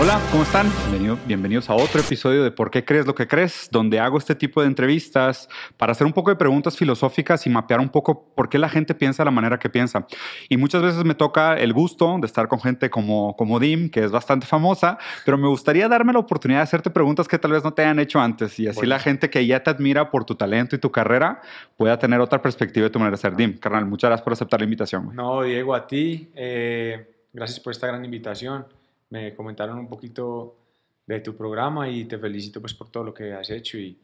Hola, ¿cómo están? Bienvenido- bienvenidos a otro episodio de ¿Por qué crees lo que crees? Donde hago este tipo de entrevistas para hacer un poco de preguntas filosóficas y mapear un poco por qué la gente piensa de la manera que piensa. Y muchas veces me toca el gusto de estar con gente como, como Dim, que es bastante famosa, pero me gustaría darme la oportunidad de hacerte preguntas que tal vez no te hayan hecho antes y así Bueno. la gente que ya te admira por tu talento y tu carrera pueda tener otra perspectiva de tu manera de ser. Dim, carnal, muchas gracias por aceptar la invitación. No, Diego, a ti. eh, gracias por esta gran invitación. Me comentaron un poquito de tu programa y te felicito pues por todo lo que has hecho y,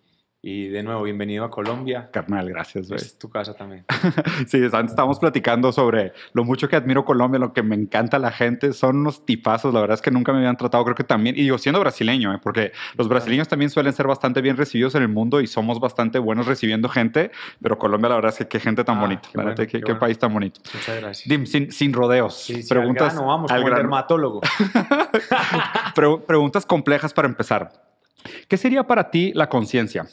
y de nuevo, bienvenido a Colombia. Carnal, gracias. Es tu casa también. Sí, estábamos platicando sobre lo mucho que admiro Colombia, lo que me encanta la gente. Son unos tipazos, la verdad es que nunca me habían tratado, creo que también, y yo siendo brasileño, ¿eh? porque los brasileños también suelen ser bastante bien recibidos en el mundo y somos bastante buenos recibiendo gente, pero Colombia, la verdad es que qué gente tan Ah, bonita, qué la neta, bueno, qué, qué qué bueno. país tan bonito. Muchas gracias. Dim, sin, sin rodeos, Sí, sí, preguntas, al grano, vamos, al como el grano. dermatólogo. Pre- preguntas complejas para empezar. ¿Qué sería para ti la conciencia?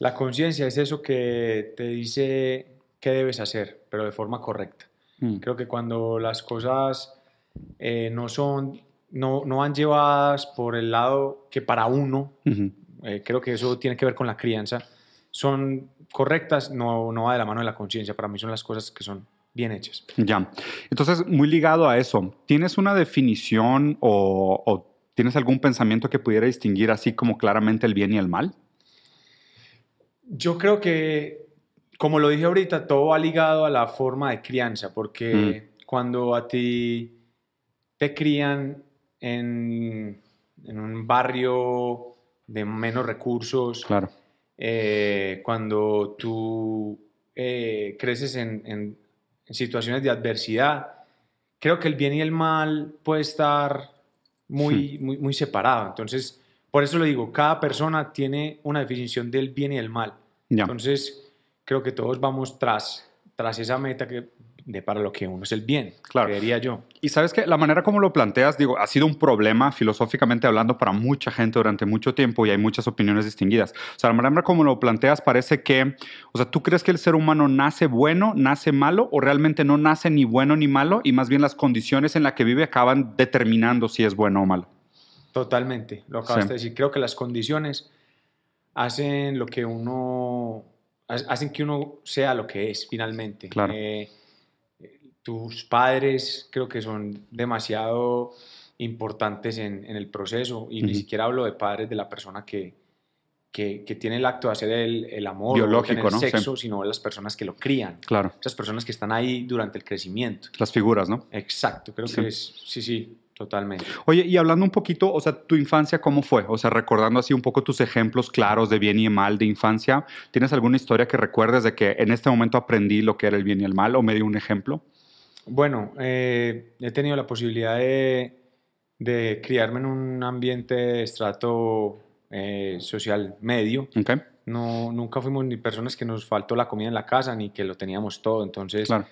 La conciencia es eso que te dice qué debes hacer, pero de forma correcta. Mm, Creo que cuando las cosas eh, no son, no, no van llevadas por el lado que para uno, eh, creo que eso tiene que ver con la crianza, son correctas, no, no va de la mano de la conciencia. Para mí son las cosas que son bien hechas. Ya. Entonces, muy ligado a eso, ¿tienes una definición o, o tienes algún pensamiento que pudiera distinguir así como claramente el bien y el mal? Yo creo que, como lo dije ahorita, todo va ligado a la forma de crianza, porque cuando a ti te crían en, en un barrio de menos recursos, Claro. eh, cuando tú eh, creces en, en- en situaciones de adversidad, creo que el bien y el mal puede estar muy, muy, muy separado. Entonces, por eso lo digo, cada persona tiene una definición del bien y el mal. Entonces, creo que todos vamos tras, tras esa meta que, de para lo que uno es el bien, Claro. creería yo. Y sabes que la manera como lo planteas, digo, ha sido un problema filosóficamente hablando para mucha gente durante mucho tiempo y hay muchas opiniones distinguidas. O sea, la manera como lo planteas parece que, o sea, ¿tú crees que el ser humano nace bueno, nace malo o realmente no nace ni bueno ni malo y más bien las condiciones en las que vive acaban determinando si es bueno o malo? Totalmente, lo acabas Sí. de decir. Creo que las condiciones hacen lo que uno, ha- hacen que uno sea lo que es finalmente. Claro. Eh, tus padres creo que son demasiado importantes en, en el proceso y ni Ujú. siquiera hablo de padres de la persona que, que, que tiene el acto de hacer el, el amor Biológico, o tener ¿no? Sí. sexo, sino las personas que lo crían, Claro. esas personas que están ahí durante el crecimiento. Las figuras, ¿no? Exacto, creo Sí. que es, sí, sí, totalmente. Oye, y hablando un poquito, o sea, tu infancia, ¿cómo fue? O sea, recordando así un poco tus ejemplos claros de bien y mal de infancia, ¿tienes alguna historia que recuerdes de que en este momento aprendí lo que era el bien y el mal o me dio un ejemplo? Bueno, eh, he tenido la posibilidad de, de criarme en un ambiente de estrato eh, social medio. ¿Ok? No, nunca fuimos ni personas que nos faltó la comida en la casa ni que lo teníamos todo. Entonces, Claro.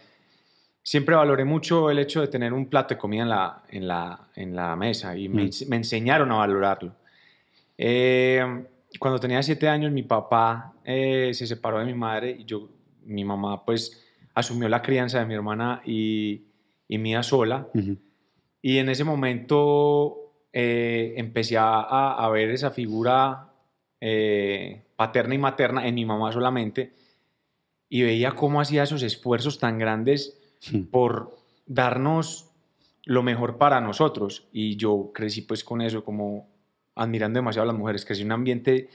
Siempre valoré mucho el hecho de tener un plato de comida en la, en la, en la mesa y me, Mm. me enseñaron a valorarlo. Eh, cuando tenía siete años, mi papá eh, se separó de mi madre y yo, mi mamá, pues asumió la crianza de mi hermana y, y mía sola. Y en ese momento eh, empecé a, a- a ver esa figura eh, paterna y materna en mi mamá solamente y veía cómo hacía esos esfuerzos tan grandes Sí. por darnos lo mejor para nosotros. Y yo crecí pues con eso, como admirando demasiado a las mujeres. Crecí en un ambiente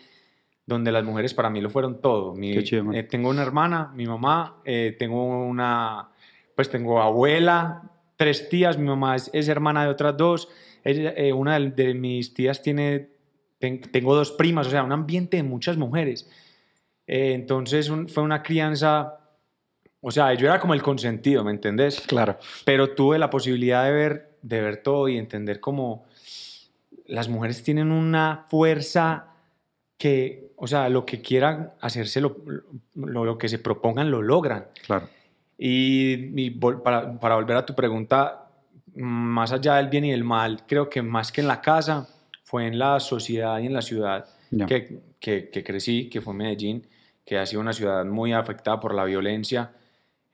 donde las mujeres para mí lo fueron todo. Mi- Qué chido, eh, tengo una hermana, mi mamá, eh, tengo una, pues tengo abuela, tres tías, mi mamá es, es hermana de otras dos, ella- eh, una de, de mis tías tiene, ten- tengo dos primas, o sea, un ambiente de muchas mujeres. Eh, entonces un- fue una crianza, o sea, yo era como el consentido, ¿me entendés? Claro. pero tuve la posibilidad de ver, de ver todo y entender cómo las mujeres tienen una fuerza que, o sea, lo que quieran hacerse, lo, lo, lo que se propongan, lo logran. Claro. Y, y vol- para, para volver a tu pregunta, más allá del bien y del mal, creo que más que en la casa, fue en la sociedad y en la ciudad Ya. que, que, que crecí, que fue Medellín, que ha sido una ciudad muy afectada por la violencia,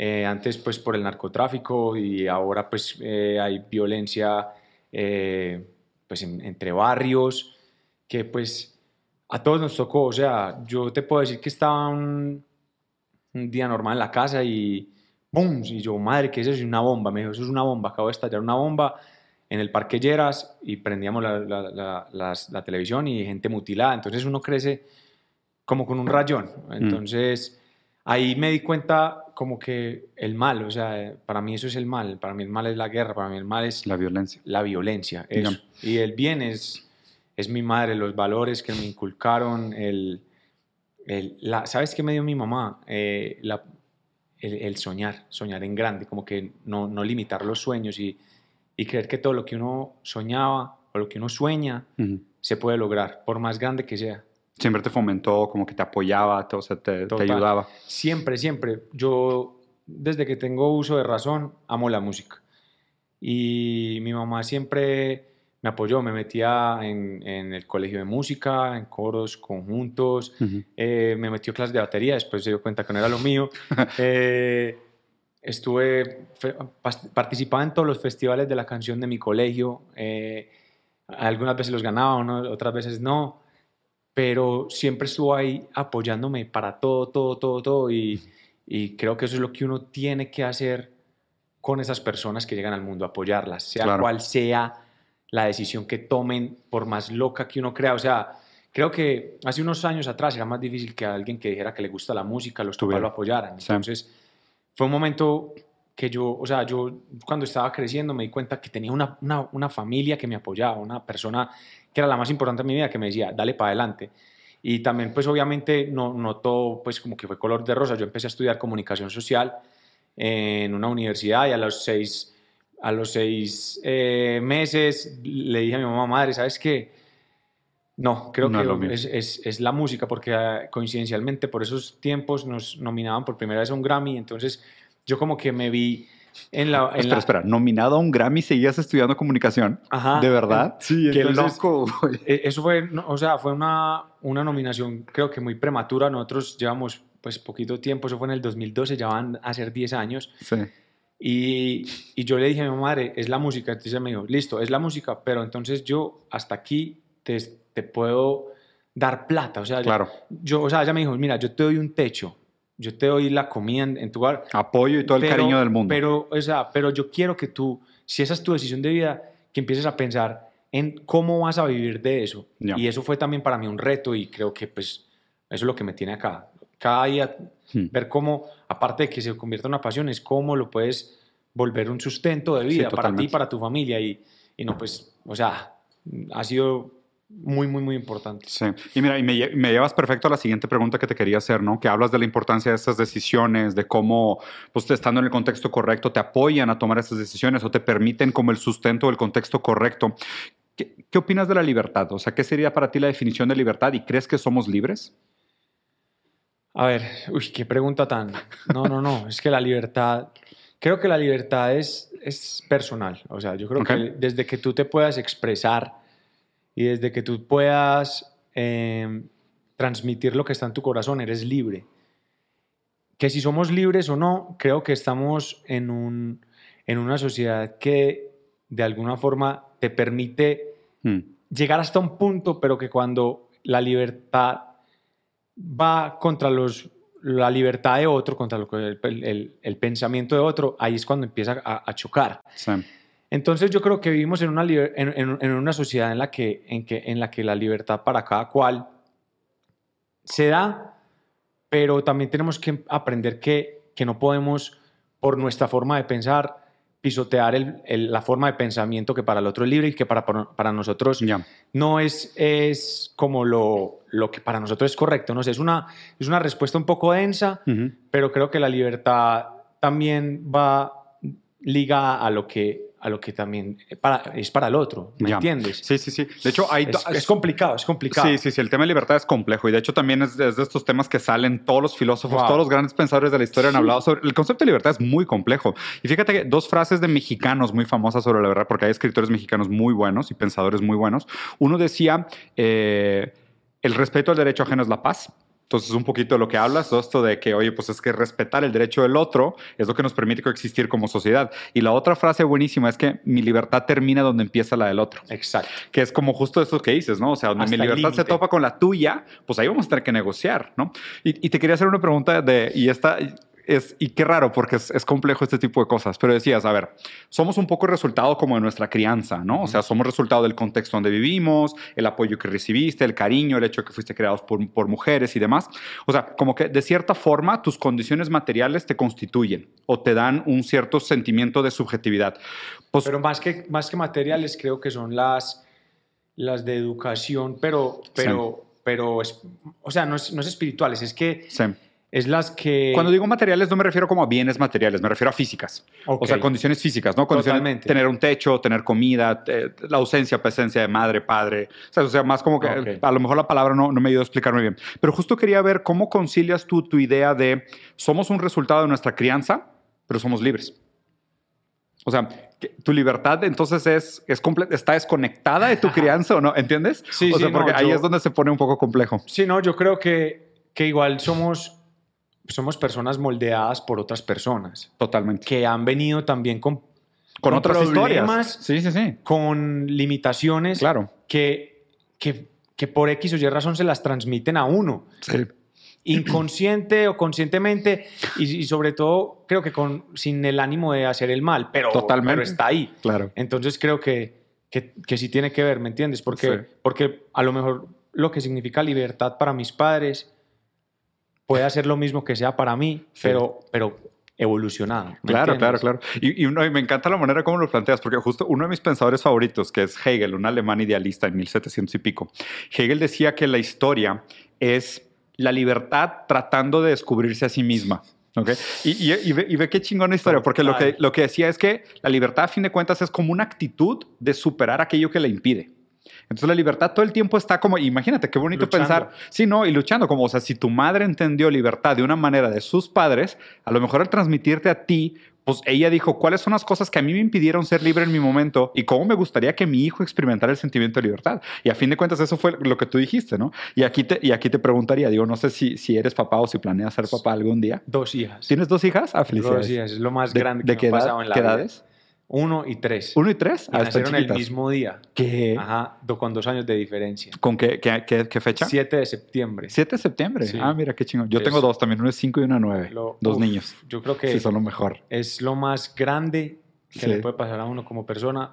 eh, antes pues por el narcotráfico y ahora pues eh, hay violencia eh, pues entre barrios, que pues a todos nos tocó, o sea, yo te puedo decir que estaba un, un día normal en la casa y ¡pum! Y yo, madre, ¿qué es eso? una bomba. Me dijo, eso es una bomba, acabo de estallar una bomba en el Parque Lleras y prendíamos la, la, la, televisión y gente mutilada. Entonces uno crece como con un rayón. Mm. Ahí me di cuenta como que el mal, o sea, para mí eso es el mal. Para mí el mal es la guerra, para mí el mal es... La violencia. La violencia, Y el bien es, es mi madre, los valores que me inculcaron, el... el la, ¿Sabes qué me dio mi mamá? Eh, la, el, soñar, soñar en grande, como que no, no limitar los sueños y, y, creer que todo lo que uno soñaba o lo que uno sueña se puede lograr, por más grande que sea. Siempre te fomentó, como que te apoyaba, te, o sea, te, te ayudaba. Siempre, siempre. Yo, desde que tengo uso de razón, amo la música. Y mi mamá siempre me apoyó, me metía en, en, el colegio de música, en coros, conjuntos, eh, me metió clases de batería, después se dio cuenta que no era lo mío. eh, estuve, participaba en todos los festivales de la canción de mi colegio, eh, algunas veces los ganaba, otras veces no, pero siempre estuvo ahí apoyándome para todo, todo, todo, todo, y, y creo que eso es lo que uno tiene que hacer con esas personas que llegan al mundo, apoyarlas, sea cual sea la decisión que tomen, por más loca que uno crea. O sea, creo que hace unos años atrás era más difícil que alguien que dijera que le gusta la música, los papás lo apoyaran. Entonces, fue un momento que yo, o sea, yo cuando estaba creciendo me di cuenta que tenía una, una, familia que me apoyaba, una persona que era la más importante en mi vida, que me decía, dale para adelante. Y también, pues obviamente, no, no todo, pues como que fue color de rosa. Yo empecé a estudiar comunicación social en una universidad y a los seis a los seis eh, meses le dije a mi mamá, madre, ¿sabes qué? No, creo que es, es, es, la música, porque ah, coincidencialmente por esos tiempos nos nominaban por primera vez a un Grammy, entonces yo como que me vi en la... espera, espera, nominado a un Grammy, seguías estudiando comunicación. Ajá. ¿De verdad? Sí, qué loco. E, eso fue, o sea, fue una, una nominación creo que muy prematura, nosotros llevamos pues poquito tiempo, eso fue en el 2012, ya van a ser 10 años. Sí. Y, y, yo le dije a mi madre, es la música. Entonces ella me dijo, listo, es la música, pero entonces yo hasta aquí te, te puedo dar plata. O sea, claro. yo, o sea, ella me dijo, mira, yo te doy un techo, yo te doy la comida en, tu hogar. Apoyo y todo el cariño del mundo. Pero, o sea, pero yo quiero que tú, si esa es tu decisión de vida, que empieces a pensar en cómo vas a vivir de eso. Y eso fue también para mí un reto y creo que pues eso es lo que me tiene acá cada día hmm. ver cómo, aparte de que se convierta en una pasión, es cómo lo puedes volver un sustento de vida para ti y para tu familia. Y, y, no, pues, o sea, ha sido muy, muy, muy importante. Sí. Y mira, y me, me, llevas perfecto a la siguiente pregunta que te quería hacer, ¿no? Que hablas de la importancia de estas decisiones, de cómo, pues, estando en el contexto correcto, te apoyan a tomar estas decisiones o te permiten como el sustento del contexto correcto. ¿Qué, ¿Qué opinas de la libertad? O sea, ¿qué sería para ti la definición de libertad? ¿Y crees que somos libres? A ver, uy, qué pregunta tan... No, no, no, es que la libertad, creo que la libertad es, es personal, o sea, yo creo que desde que tú te puedas expresar y desde que tú puedas em, transmitir lo que está en tu corazón, eres libre. Que si somos libres o no, creo que estamos en, un, en una sociedad que de alguna forma te permite hmm. llegar hasta un punto, pero que cuando la libertad va contra los, la libertad de otro, contra el, el, pensamiento de otro, ahí es cuando empieza a, chocar. Entonces yo creo que vivimos en una, en, en, una sociedad en la, que, en, que, en la que la libertad para cada cual se da, pero también tenemos que aprender que, que no podemos, por nuestra forma de pensar, pisotear el, la forma de pensamiento que para el otro es libre y que para, para nosotros no es, es como lo, lo, que para nosotros es correcto. ¿no? es, una, es una respuesta un poco densa, pero creo que la libertad también va ligada a lo que a lo que también para, es para el otro, ¿me entiendes? Sí, sí, sí. De hecho, hay es, complicado, es complicado. Sí, sí, sí, el tema de libertad es complejo y de hecho también es, de estos temas que salen todos los filósofos, todos los grandes pensadores de la historia han hablado sobre. El concepto de libertad es muy complejo. Y fíjate que dos frases de mexicanos muy famosas sobre la verdad, porque hay escritores mexicanos muy buenos y pensadores muy buenos. Uno decía, eh, el respeto al derecho ajeno es la paz Entonces, un poquito de lo que hablas, todo esto de que, oye, pues es que respetar el derecho del otro es lo que nos permite coexistir como sociedad. Y la otra frase buenísima es que mi libertad termina donde empieza la del otro. Exacto. Que es como justo eso que dices, ¿no? O sea, donde Hasta mi libertad se topa con la tuya, pues ahí vamos a tener que negociar, ¿no? Y, y te quería hacer una pregunta de, y esta es, y qué raro, porque es, es complejo este tipo de cosas, pero decías, a ver, somos un poco el resultado como de nuestra crianza, ¿no? O sea, somos resultado del contexto donde vivimos, el apoyo que recibiste, el cariño, el hecho de que fuiste creados por, por mujeres y demás. O sea, como que de cierta forma tus condiciones materiales te constituyen o te dan un cierto sentimiento de subjetividad. Pues, Pero más que, más que materiales, creo que son las, las de educación, pero, pero, pero es, o sea, no es, no es espirituales, es que sí. Es las que... Cuando digo materiales no me refiero como a bienes materiales, me refiero a físicas. O sea, condiciones físicas, ¿no? Condiciones, Totalmente. tener un techo, tener comida, eh, la ausencia, presencia de madre, padre. O sea, o sea, más como que a lo mejor la palabra no, no me ayudó a explicar muy bien. Pero justo quería ver cómo concilias tú tu idea de somos un resultado de nuestra crianza, pero somos libres. O sea, tu libertad entonces es, es está desconectada de tu crianza o no, ¿entiendes? Sí, o sea, sí, no, porque ahí yo- es donde se pone un poco complejo. Sí, no, yo creo que, que igual somos, somos personas moldeadas por otras personas Totalmente. que han venido también con, Con, otras problemas, historias. Sí, sí, sí. con limitaciones Claro. que, que, que por X o Y razón se las transmiten a uno. Sí. inconsciente o conscientemente y, y sobre todo creo que con, sin el ánimo de hacer el mal, pero, Totalmente. pero está ahí. Claro. Entonces creo que, que, que sí tiene que ver, ¿me entiendes? Porque, Sí. porque a lo mejor lo que significa libertad para mis padres puede hacer lo mismo que sea para mí, Sí. pero, pero evolucionado. ¿me Claro, claro, entiendes? claro. Y, y uno- y me encanta la manera como lo planteas, porque justo uno de mis pensadores favoritos, que es Hegel, un alemán idealista en 1700 y pico, Hegel decía que la historia es la libertad tratando de descubrirse a sí misma. ¿ok? Y, y- y ve, y ve qué chingona historia, porque lo que, lo que decía es que la libertad, a fin de cuentas, es como una actitud de superar aquello que la impide. Entonces la libertad todo el tiempo está como, imagínate, qué bonito Luchando. pensar, sí, no, y luchando, como, o sea, si tu madre entendió libertad de una manera de sus padres, a lo mejor al transmitirte a ti, pues ella dijo, ¿cuáles son las cosas que a mí me impidieron ser libre en mi momento y cómo me gustaría que mi hijo experimentara el sentimiento de libertad? Y a fin de cuentas eso fue lo que tú dijiste, ¿no? Y aquí te, y aquí te preguntaría, digo, no sé si, si eres papá o si planeas ser papá algún día. Dos hijas. ¿Tienes dos hijas? Ah, Dos felicidades. hijas, es lo más ¿De, grande de que qué, me ha edad- pasado en la qué vida. Uno y tres. ¿Uno y tres? Y Ah, nacieron el mismo día. ¿Qué? Ajá, do- con dos años de diferencia. ¿Con qué, qué, qué- qué fecha? 7 de septiembre. 7 de septiembre. Sí. Ah, mira qué chingón. Yo Es- tengo dos también, uno es 5 y uno es 9. Lo- dos uf, niños. Yo creo que Sí, son lo mejor. es lo más grande que Sí. le puede pasar a uno como persona,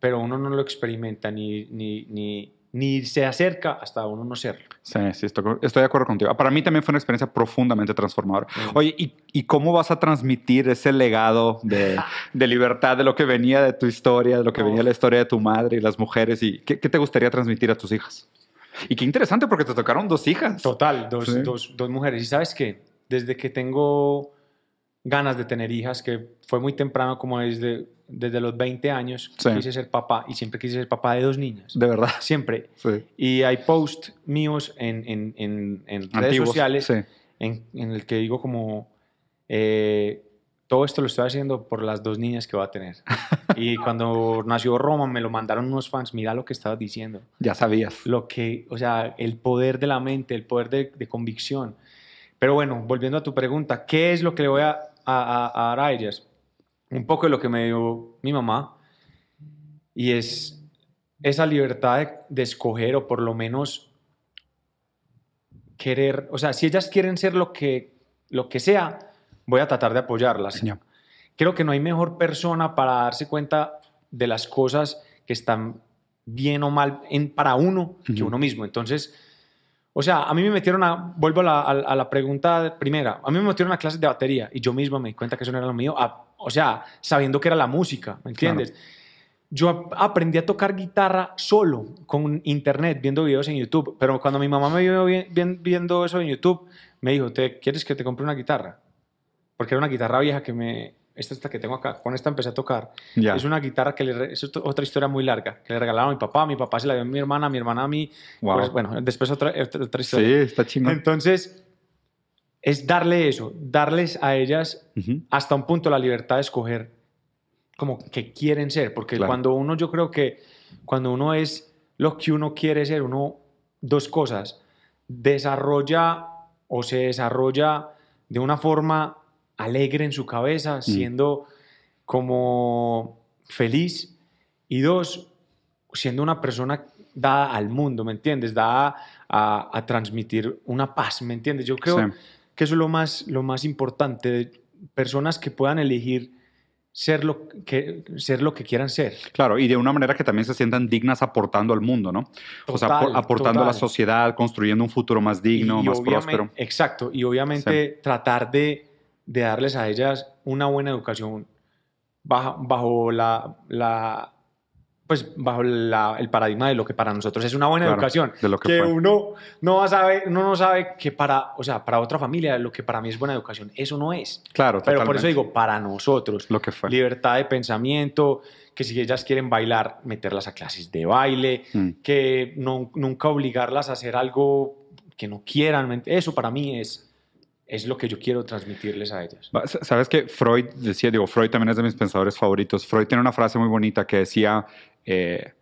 pero uno no lo experimenta ni, ni, ni, ni se acerca hasta uno no serlo. Sí, sí, estoy, estoy de acuerdo contigo. Para mí también fue una experiencia profundamente transformadora. Mm. Oye, ¿y, y cómo vas a transmitir ese legado de, de libertad, de lo que venía de tu historia, de lo que No. venía de la historia de tu madre y las mujeres? y ¿qué, qué te gustaría transmitir a tus hijas? Y qué interesante porque te tocaron dos hijas. Total, dos, Sí. dos, dos mujeres. Y sabes qué, desde que tengo ganas de tener hijas, que fue muy temprano, como desde, desde los 20 años, Sí. quise ser papá y siempre quise ser papá de dos niñas. De verdad. Siempre. Sí. Y hay posts míos en, en, en, en redes Antiguos. sociales Sí. en, el que digo como, eh, todo esto lo estoy haciendo por las dos niñas que va a tener. y cuando nació Roma me lo mandaron unos fans, mira lo que estabas diciendo. Ya sabías. Lo que, o sea, el poder de la mente, el poder de, de convicción. Pero bueno, volviendo a tu pregunta, ¿qué es lo que le voy a, a- a- a dar a ellas? Un poco de lo que me dio mi mamá y es esa libertad de, de escoger o por lo menos querer, o sea, si ellas quieren ser lo que, lo que sea, voy a tratar de apoyarlas. Señor. Creo que no hay mejor persona para darse cuenta de las cosas que están bien o mal en, para uno que uno mismo. Entonces, o sea, a mí me metieron a, vuelvo a la, a- a la pregunta primera, a mí me metieron a clases de batería y yo mismo me di cuenta que eso no era lo mío, a- o sea, sabiendo que era la música, ¿me entiendes? Yo ap- aprendí a tocar guitarra solo, con internet, viendo videos en YouTube, pero cuando mi mamá me vio vi- vi- viendo eso en YouTube, me dijo, ¿te, ¿quieres que te compre una guitarra? Porque era una guitarra vieja que me... Esta esta que tengo acá, con esta empecé a tocar. Ya. Es una guitarra que le... Es ot- otra historia muy larga, que le regalaron a mi papá, mi papá se la dio a mi hermana, mi hermana a mí. Wow. Pues, bueno, después otra, otra otra sí, historia. está chingón. Entonces, es darle eso, darles a ellas Ujú. hasta un punto la libertad de escoger como que quieren ser, porque Claro. cuando uno, yo creo que cuando uno es lo que uno quiere ser, uno, dos cosas, desarrolla o se desarrolla de una forma alegre en su cabeza, siendo como feliz, y dos, siendo una persona dada al mundo, ¿me entiendes? Dada a, transmitir una paz, ¿me entiendes? Yo creo que eso es lo más, lo más importante, personas que puedan elegir ser lo, que, ser lo que quieran ser. Claro, y de una manera que también se sientan dignas aportando al mundo, ¿no? o sea, aportando a la sociedad, construyendo un futuro más digno, más próspero. Exacto, y obviamente tratar de, de, darles a ellas una buena educación bajo, bajo la, la pues bajo el paradigma de lo que para nosotros es una buena educación. De lo que, uno no sabe, uno no sabe que para, o sea, para otra familia lo que para mí es buena educación, eso no es. Claro, Pero por eso digo, para nosotros. Lo que fue. Libertad de pensamiento, que si ellas quieren bailar, meterlas a clases de baile, mm. que no, nunca obligarlas a hacer algo que no quieran. Eso para mí es, es lo que yo quiero transmitirles a ellas. Sabes que Freud decía, digo, Freud también es de mis pensadores favoritos. Freud tiene una frase muy bonita que decía, eh,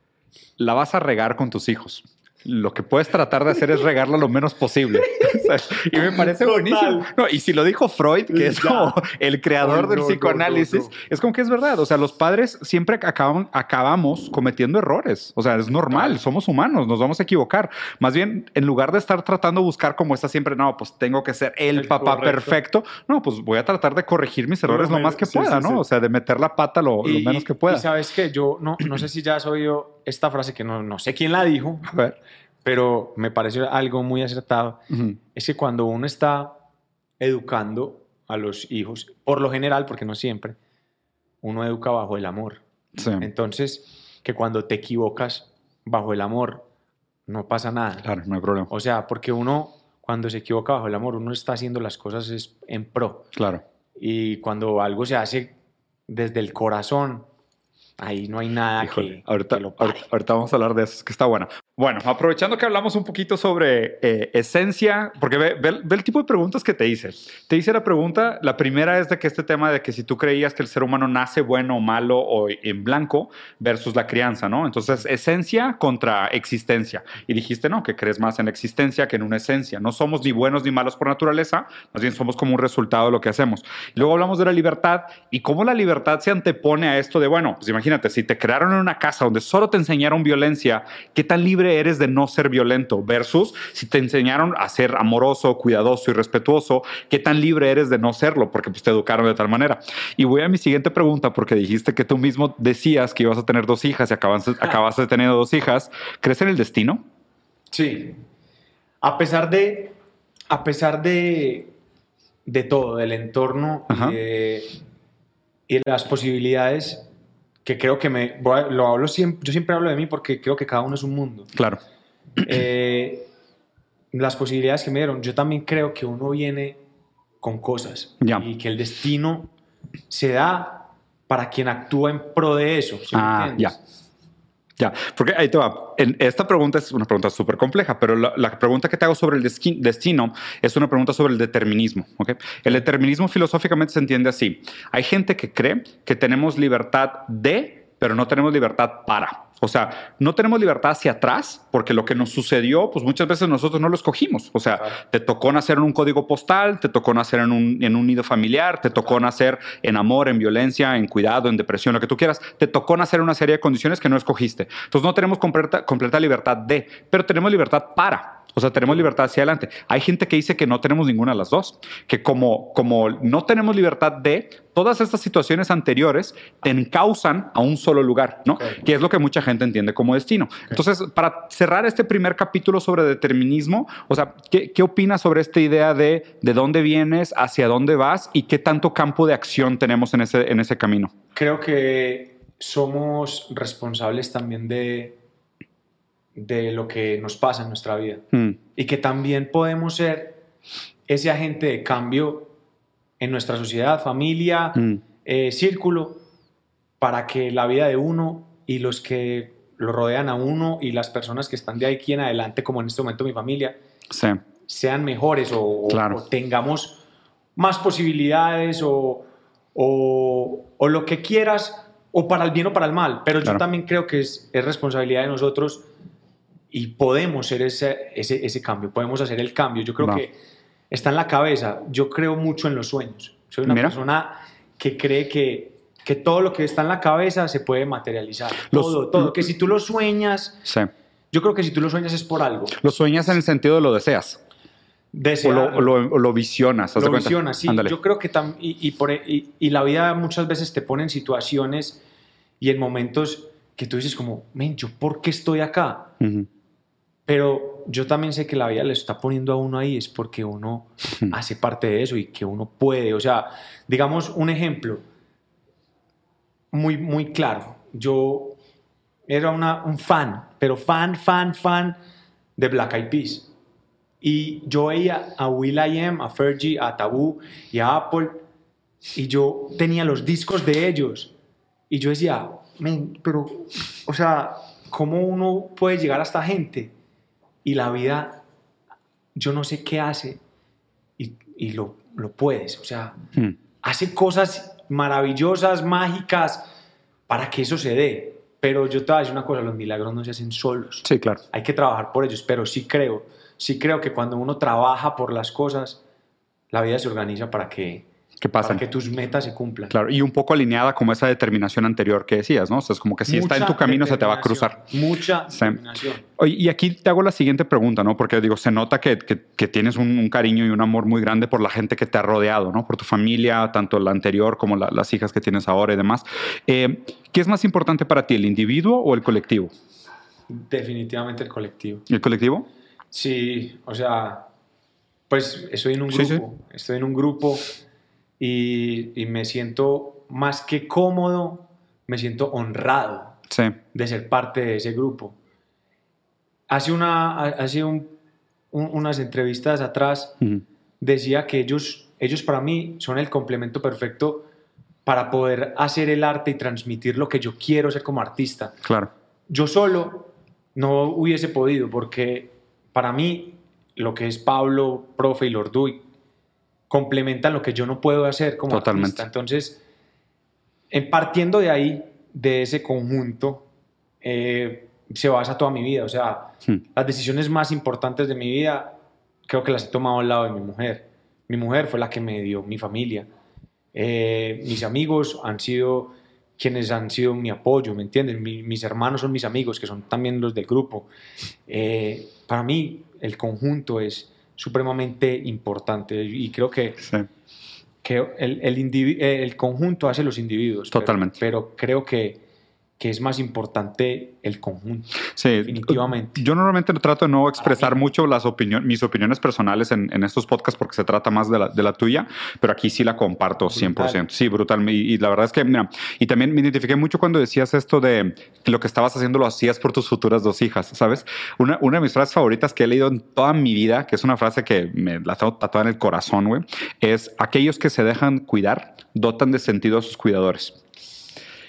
la vas a regar con tus hijos lo que puedes tratar de hacer es regarla lo menos posible. y me parece buenísimo. No, y si lo dijo Freud, que es como el creador del psicoanálisis, es como que es verdad. O sea, los padres siempre acaban, acabamos cometiendo errores. O sea, es normal, somos humanos, nos vamos a equivocar. Más bien, en lugar de estar tratando de buscar como está siempre, no, pues tengo que ser el, papá perfecto, no, pues voy a tratar de corregir mis errores lo, más que pueda, ¿no? O sea, de meter la pata lo, menos que pueda. Y sabes que yo no, no sé si ya has oído esta frase que no, no sé quién la dijo. A ver pero me parece algo muy acertado, es que cuando uno está educando a los hijos, por lo general, porque no siempre, uno educa bajo el amor. Entonces, que cuando te equivocas bajo el amor, no pasa nada. Claro, no hay problema. O sea, porque uno, cuando se equivoca bajo el amor, uno está haciendo las cosas en pro. Claro. Y cuando algo se hace desde el corazón, ahí no hay nada que, ahorita, ahorita, vamos a hablar de eso, que está bueno. Bueno, aprovechando que hablamos un poquito sobre eh, esencia, porque ve, el tipo de preguntas que te hice. Te hice la pregunta, la primera es de que este tema de que si tú creías que el ser humano nace bueno o malo o en blanco versus la crianza, ¿no? Entonces, esencia contra existencia. Y dijiste, no, que crees más en la existencia que en una esencia. No somos ni buenos ni malos por naturaleza, más bien somos como un resultado de lo que hacemos. Luego hablamos de la libertad y cómo la libertad se antepone a esto de, bueno, pues imagínate, si te crearon en una casa donde solo te enseñaron violencia, ¿qué tan libre eres de no ser violento versus si te enseñaron a ser amoroso, cuidadoso y respetuoso, qué tan libre eres de no serlo porque pues, te educaron de tal manera. Y voy a mi siguiente pregunta porque dijiste que tú mismo decías que ibas a tener dos hijas y acabaste, acabaste de tener dos hijas. ¿Crees en el destino? Sí. A pesar de, a pesar de, de todo, del entorno y las posibilidades, que creo que me, lo hablo siempre, yo siempre hablo de mí porque creo que cada uno es un mundo. Claro. Eh, las posibilidades que me dieron, yo también creo que uno viene con cosas y que el destino se da para quien actúa en pro de eso. ah, ya. Ya, porque ahí te va. esta pregunta es una pregunta súper compleja, pero la, pregunta que te hago sobre el destino es una pregunta sobre el determinismo. ¿okay? El determinismo filosóficamente se entiende así. Hay gente que cree que tenemos libertad de, pero no tenemos libertad para. O sea, no tenemos libertad hacia atrás porque lo que nos sucedió, pues muchas veces nosotros no lo escogimos. O sea, te tocó nacer en un código postal, te tocó nacer en un, en un nido familiar, te tocó nacer en amor, en violencia, en cuidado, en depresión, lo que tú quieras. Te tocó nacer en una serie de condiciones que no escogiste. Entonces no tenemos completa, completa libertad de, pero tenemos libertad para. O sea, tenemos libertad hacia adelante. Hay gente que dice que no tenemos ninguna de las dos, que como, como no tenemos libertad de, todas estas situaciones anteriores te encausan a un solo lugar, ¿no? Que es lo que mucha gente entiende como destino. Entonces, para cerrar este primer capítulo sobre determinismo, o sea, ¿qué, ¿qué, opinas sobre esta idea de de dónde vienes, hacia dónde vas y qué tanto campo de acción tenemos en ese, en ese camino? Creo que somos responsables también de de lo que nos pasa en nuestra vida. Mm. Y que también podemos ser ese agente de cambio en nuestra sociedad, familia, mm. eh, círculo, para que la vida de uno y los que lo rodean a uno y las personas que están de aquí en adelante, como en este momento mi familia, sean mejores o, tengamos más posibilidades o, o, lo que quieras, o para el bien o para el mal. Pero yo también creo que es, es responsabilidad de nosotros y podemos ser ese, ese, ese, cambio, podemos hacer el cambio. Yo creo que está en la cabeza. Yo creo mucho en los sueños. Soy una Mira. persona que cree que, que todo lo que está en la cabeza se puede materializar. Los- todo, todo. Que si tú lo sueñas, Sí. yo creo que si tú lo sueñas es por algo. Lo sueñas en el sentido de lo deseas. Desear, lo, o lo- o lo visionas. ¿haz de lo visionas, sí. Ándale. Yo creo que tam- y, y, por, e, y, y la vida muchas veces te pone en situaciones y en momentos que tú dices como, men, ¿yo por qué estoy acá? Ujú. Pero yo también sé que la vida le está poniendo a uno ahí es porque uno hace parte de eso y que uno puede. O sea, digamos un ejemplo muy, muy claro. Yo era una, un fan, pero fan, fan, fan de Black Eyed Peas. Y yo veía a Will I Am, a Fergie, a Taboo y a Apple y yo tenía los discos de ellos. Y yo decía, men, pero, o sea, ¿cómo uno puede llegar a esta gente? Y la vida, yo no sé qué hace y, y lo, lo puedes. O sea, Mm. hace cosas maravillosas, mágicas, para que eso se dé. Pero yo te voy a decir una cosa, los milagros no se hacen solos. Sí, claro. Hay que trabajar por ellos, pero sí creo, sí creo que cuando uno trabaja por las cosas, la vida se organiza para que, ¿Qué para pasa? que tus metas se cumplan. Claro, y un poco alineada como esa determinación anterior que decías, ¿no? O sea, es como que si está en tu camino se te va a cruzar. Mucha Sí. determinación. Y aquí te hago la siguiente pregunta, ¿no? Porque digo, se nota que, que- que tienes un, un cariño y un amor muy grande por la gente que te ha rodeado, ¿no? Por tu familia, tanto la anterior como la- las hijas que tienes ahora y demás. Eh, ¿Qué es más importante para ti, el individuo o el colectivo? Definitivamente el colectivo. ¿El colectivo? Sí, o sea, pues estoy en un Sí, grupo, estoy en un grupo y, y me siento más que cómodo, me siento honrado Sí. de ser parte de ese grupo. Hace, una, hace un- un- unas entrevistas atrás Ujú. decía que ellos, ellos para mí son el complemento perfecto para poder hacer el arte y transmitir lo que yo quiero ser como artista. Claro. Yo solo no hubiese podido porque para mí lo que es Pablo, profe y Lorduy complementan lo que yo no puedo hacer como Totalmente. artista. Entonces, en partiendo de ahí, de ese conjunto, eh, se basa toda mi vida. O sea, Hmm. las decisiones más importantes de mi vida creo que las he tomado al lado de mi mujer. Mi mujer fue la que me dio mi familia. Eh, mis amigos han sido quienes han sido mi apoyo, ¿me entienden? Mi- mis hermanos son mis amigos, que son también los del grupo. Eh, para mí, el conjunto es supremamente importante y creo que, Sí. que el, el, eh, el conjunto hace los individuos. pero- Totalmente. Pero, creo que, que es más importante el conjunto. Sí, Definitivamente. Yo normalmente trato de no expresar mucho las opinión, mis opiniones personales en, en estos podcasts porque se trata más de la, de la tuya, pero aquí sí la comparto 100%. Brutal. Sí, brutal. Y, y la verdad es que, mira, y también me identifiqué mucho cuando decías esto de que lo que estabas haciendo lo hacías por tus futuras dos hijas, ¿sabes? Una, una de mis frases favoritas que he leído en toda mi vida, que es una frase que me la tengo tatuada en el corazón, güey, es aquellos que se dejan cuidar dotan de sentido a sus cuidadores.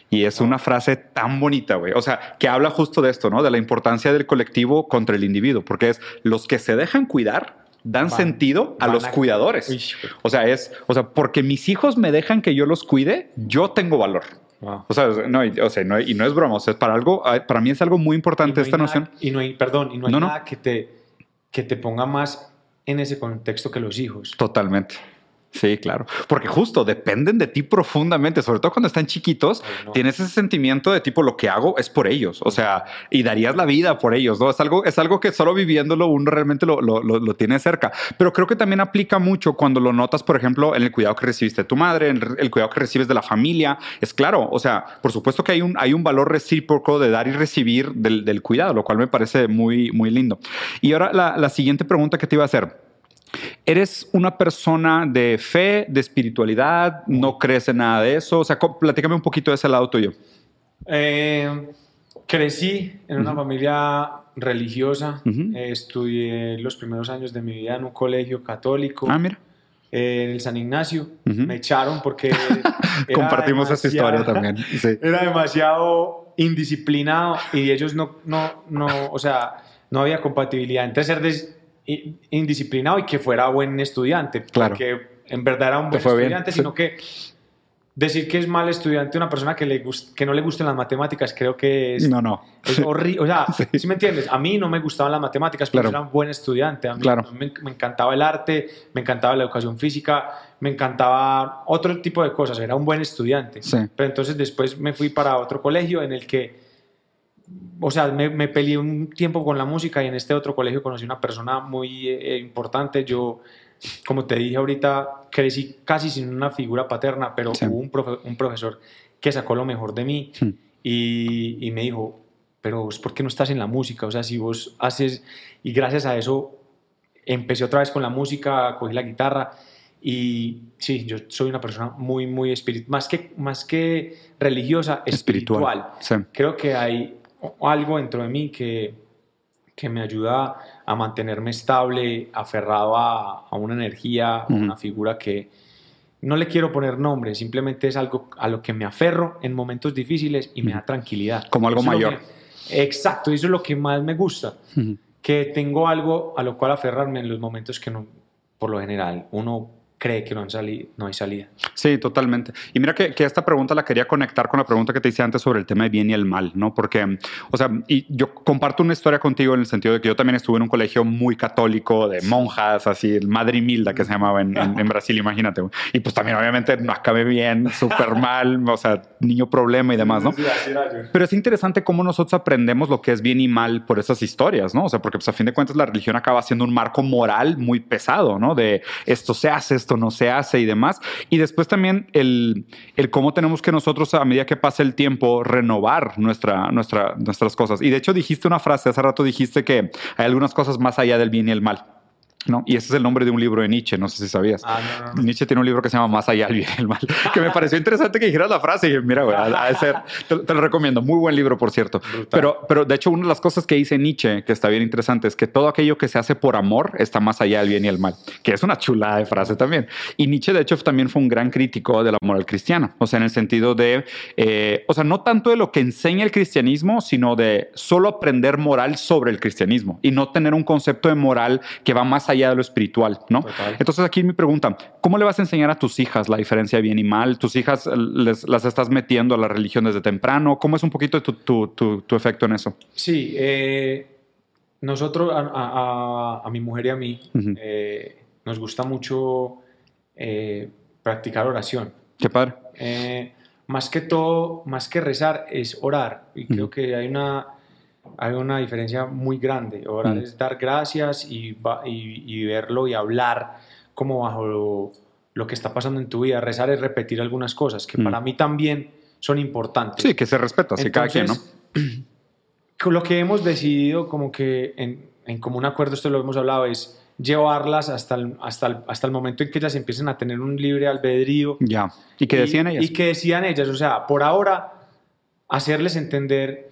Y es una frase tan bonita, güey. O sea, que habla justo de esto, ¿no? De la importancia del colectivo contra el individuo, porque es los que se dejan cuidar dan Van- sentido a los a- cuidadores. Uy, O sea, es, o sea, porque mis hijos me dejan que yo los cuide, yo tengo valor. wow. O sea, no, o sea, no, y no es broma, o sea, es para algo, para mí es algo muy importante no esta nada- noción. Y no hay, perdón, y no hay no. nada que te, que te ponga más en ese contexto que los hijos. Totalmente. Sí, claro. Porque justo dependen de ti profundamente, sobre todo cuando están chiquitos, Ay, no. tienes ese sentimiento de tipo lo que hago es por ellos, o sea, y darías la vida por ellos, ¿no? Es algo, es algo que solo viviéndolo uno realmente lo, lo, lo, lo tiene cerca. Pero creo que también aplica mucho cuando lo notas, por ejemplo, en el cuidado que recibiste de tu madre, en el cuidado que recibes de la familia. Es claro, o sea, por supuesto que hay un, hay un valor recíproco de dar y recibir del, del cuidado, lo cual me parece muy, muy lindo. Y ahora la, la siguiente pregunta que te iba a hacer. ¿Eres una persona de fe, de espiritualidad? ¿No crees en nada de eso? O sea, platícame un poquito de ese lado tuyo. Eh, crecí en una Ujú. familia religiosa. Eh, estudié los primeros años de mi vida en un colegio católico. Ah, mira. eh, en el San Ignacio. Me echaron porque... Compartimos esa historia también. Sí. Era demasiado indisciplinado y ellos no, no, no, o sea, no había compatibilidad entre ser indisciplinado y que fuera buen estudiante. Claro. Porque en verdad era un buen bien, estudiante, sí. sino que decir que es mal estudiante una persona que, le que no le gusten las matemáticas, creo que es, No, no. es horrible. O sea, Sí. ¿sí me entiendes? A mí no me gustaban las matemáticas, pero Claro. era un buen estudiante. A mí, Claro. me, me encantaba el arte, me encantaba la educación física, me encantaba otro tipo de cosas. Era un buen estudiante. Sí. Pero entonces después me fui para otro colegio en el que, o sea, me, me peleé un tiempo con la música y en este otro colegio conocí una persona muy eh, importante. Yo, como te dije ahorita, crecí casi sin una figura paterna, pero Sí. hubo un, profe- un profesor que sacó lo mejor de mí Hmm. y, y me dijo, pero vos, ¿por qué no estás en la música? O sea, si vos haces, y gracias a eso empecé otra vez con la música, cogí la guitarra y sí, yo soy una persona muy, muy espiritual, más que, más que religiosa, espiritual. Sí. Creo que hay algo dentro de mí que, que me ayuda a mantenerme estable, aferrado a, a una energía, a Ujú. una figura que no le quiero poner nombre, simplemente es algo a lo que me aferro en momentos difíciles y me da tranquilidad. Como algo Eso mayor. que- exacto, eso es lo que más me gusta que tengo algo a lo cual aferrarme en los momentos que no, por lo general, uno cree que no, han sali- no hay salida. Sí, totalmente. Y mira que, que esta pregunta la quería conectar con la pregunta que te hice antes sobre el tema de bien y el mal, ¿no? Porque, o sea, y yo comparto una historia contigo en el sentido de que yo también estuve en un colegio muy católico, de monjas, así, el Madre Milda que se llamaba en, en- en Brasil, imagínate. Y pues también, obviamente, no acabé bien, súper mal, o sea, niño problema y demás, ¿no? Pero es interesante cómo nosotros aprendemos lo que es bien y mal por esas historias, ¿no? O sea, porque pues a fin de cuentas la religión acaba siendo un marco moral muy pesado, ¿no? De esto se hace, esto no se hace y demás. Y después también el, el cómo tenemos que nosotros a medida que pasa el tiempo renovar nuestra, nuestra, nuestras cosas. Y de hecho dijiste una frase, hace rato dijiste que hay algunas cosas más allá del bien y el mal. ¿No? Y ese es el nombre de un libro de Nietzsche, no sé si sabías. Ah, no, no. Nietzsche tiene un libro que se llama Más allá del bien y el mal, que me pareció interesante que dijeras la frase y dije, mira, güey, de ser, te, te lo recomiendo, muy buen libro, por cierto. Brutal. Pero, pero de hecho, una de las cosas que dice Nietzsche, que está bien interesante, es que todo aquello que se hace por amor está más allá del bien y el mal, que es una chulada de frase también. Y Nietzsche, de hecho, también fue un gran crítico de la moral cristiana, o sea, en el sentido de, eh, o sea, no tanto de lo que enseña el cristianismo, sino de solo aprender moral sobre el cristianismo y no tener un concepto de moral que va más allá de lo espiritual, ¿no? Total. Entonces aquí mi pregunta, ¿cómo le vas a enseñar a tus hijas la diferencia de bien y mal? ¿Tus hijas les- las estás metiendo a la religión desde temprano? ¿Cómo es un poquito tu, tu- tu- tu efecto en eso? Sí, eh, nosotros, a, a- mi mujer y a mí, eh, nos gusta mucho eh, practicar oración. Qué padre. Más que todo, más que rezar, es orar. Y creo que hay una, hay una diferencia muy grande. Orar Ujú. es dar gracias y, y- y verlo y hablar como bajo lo, lo que está pasando en tu vida. Rezar es repetir algunas cosas que Ujú. para mí también son importantes. Sí, que se respeta, así cada quien, ¿no? Con lo que hemos decidido, como que en, en común acuerdo, esto lo hemos hablado, es llevarlas hasta el, hasta, el, hasta el momento en que ellas empiecen a tener un libre albedrío. Ya. ¿Y qué decían ellas? Y que decían ellas, o sea, por ahora, hacerles entender.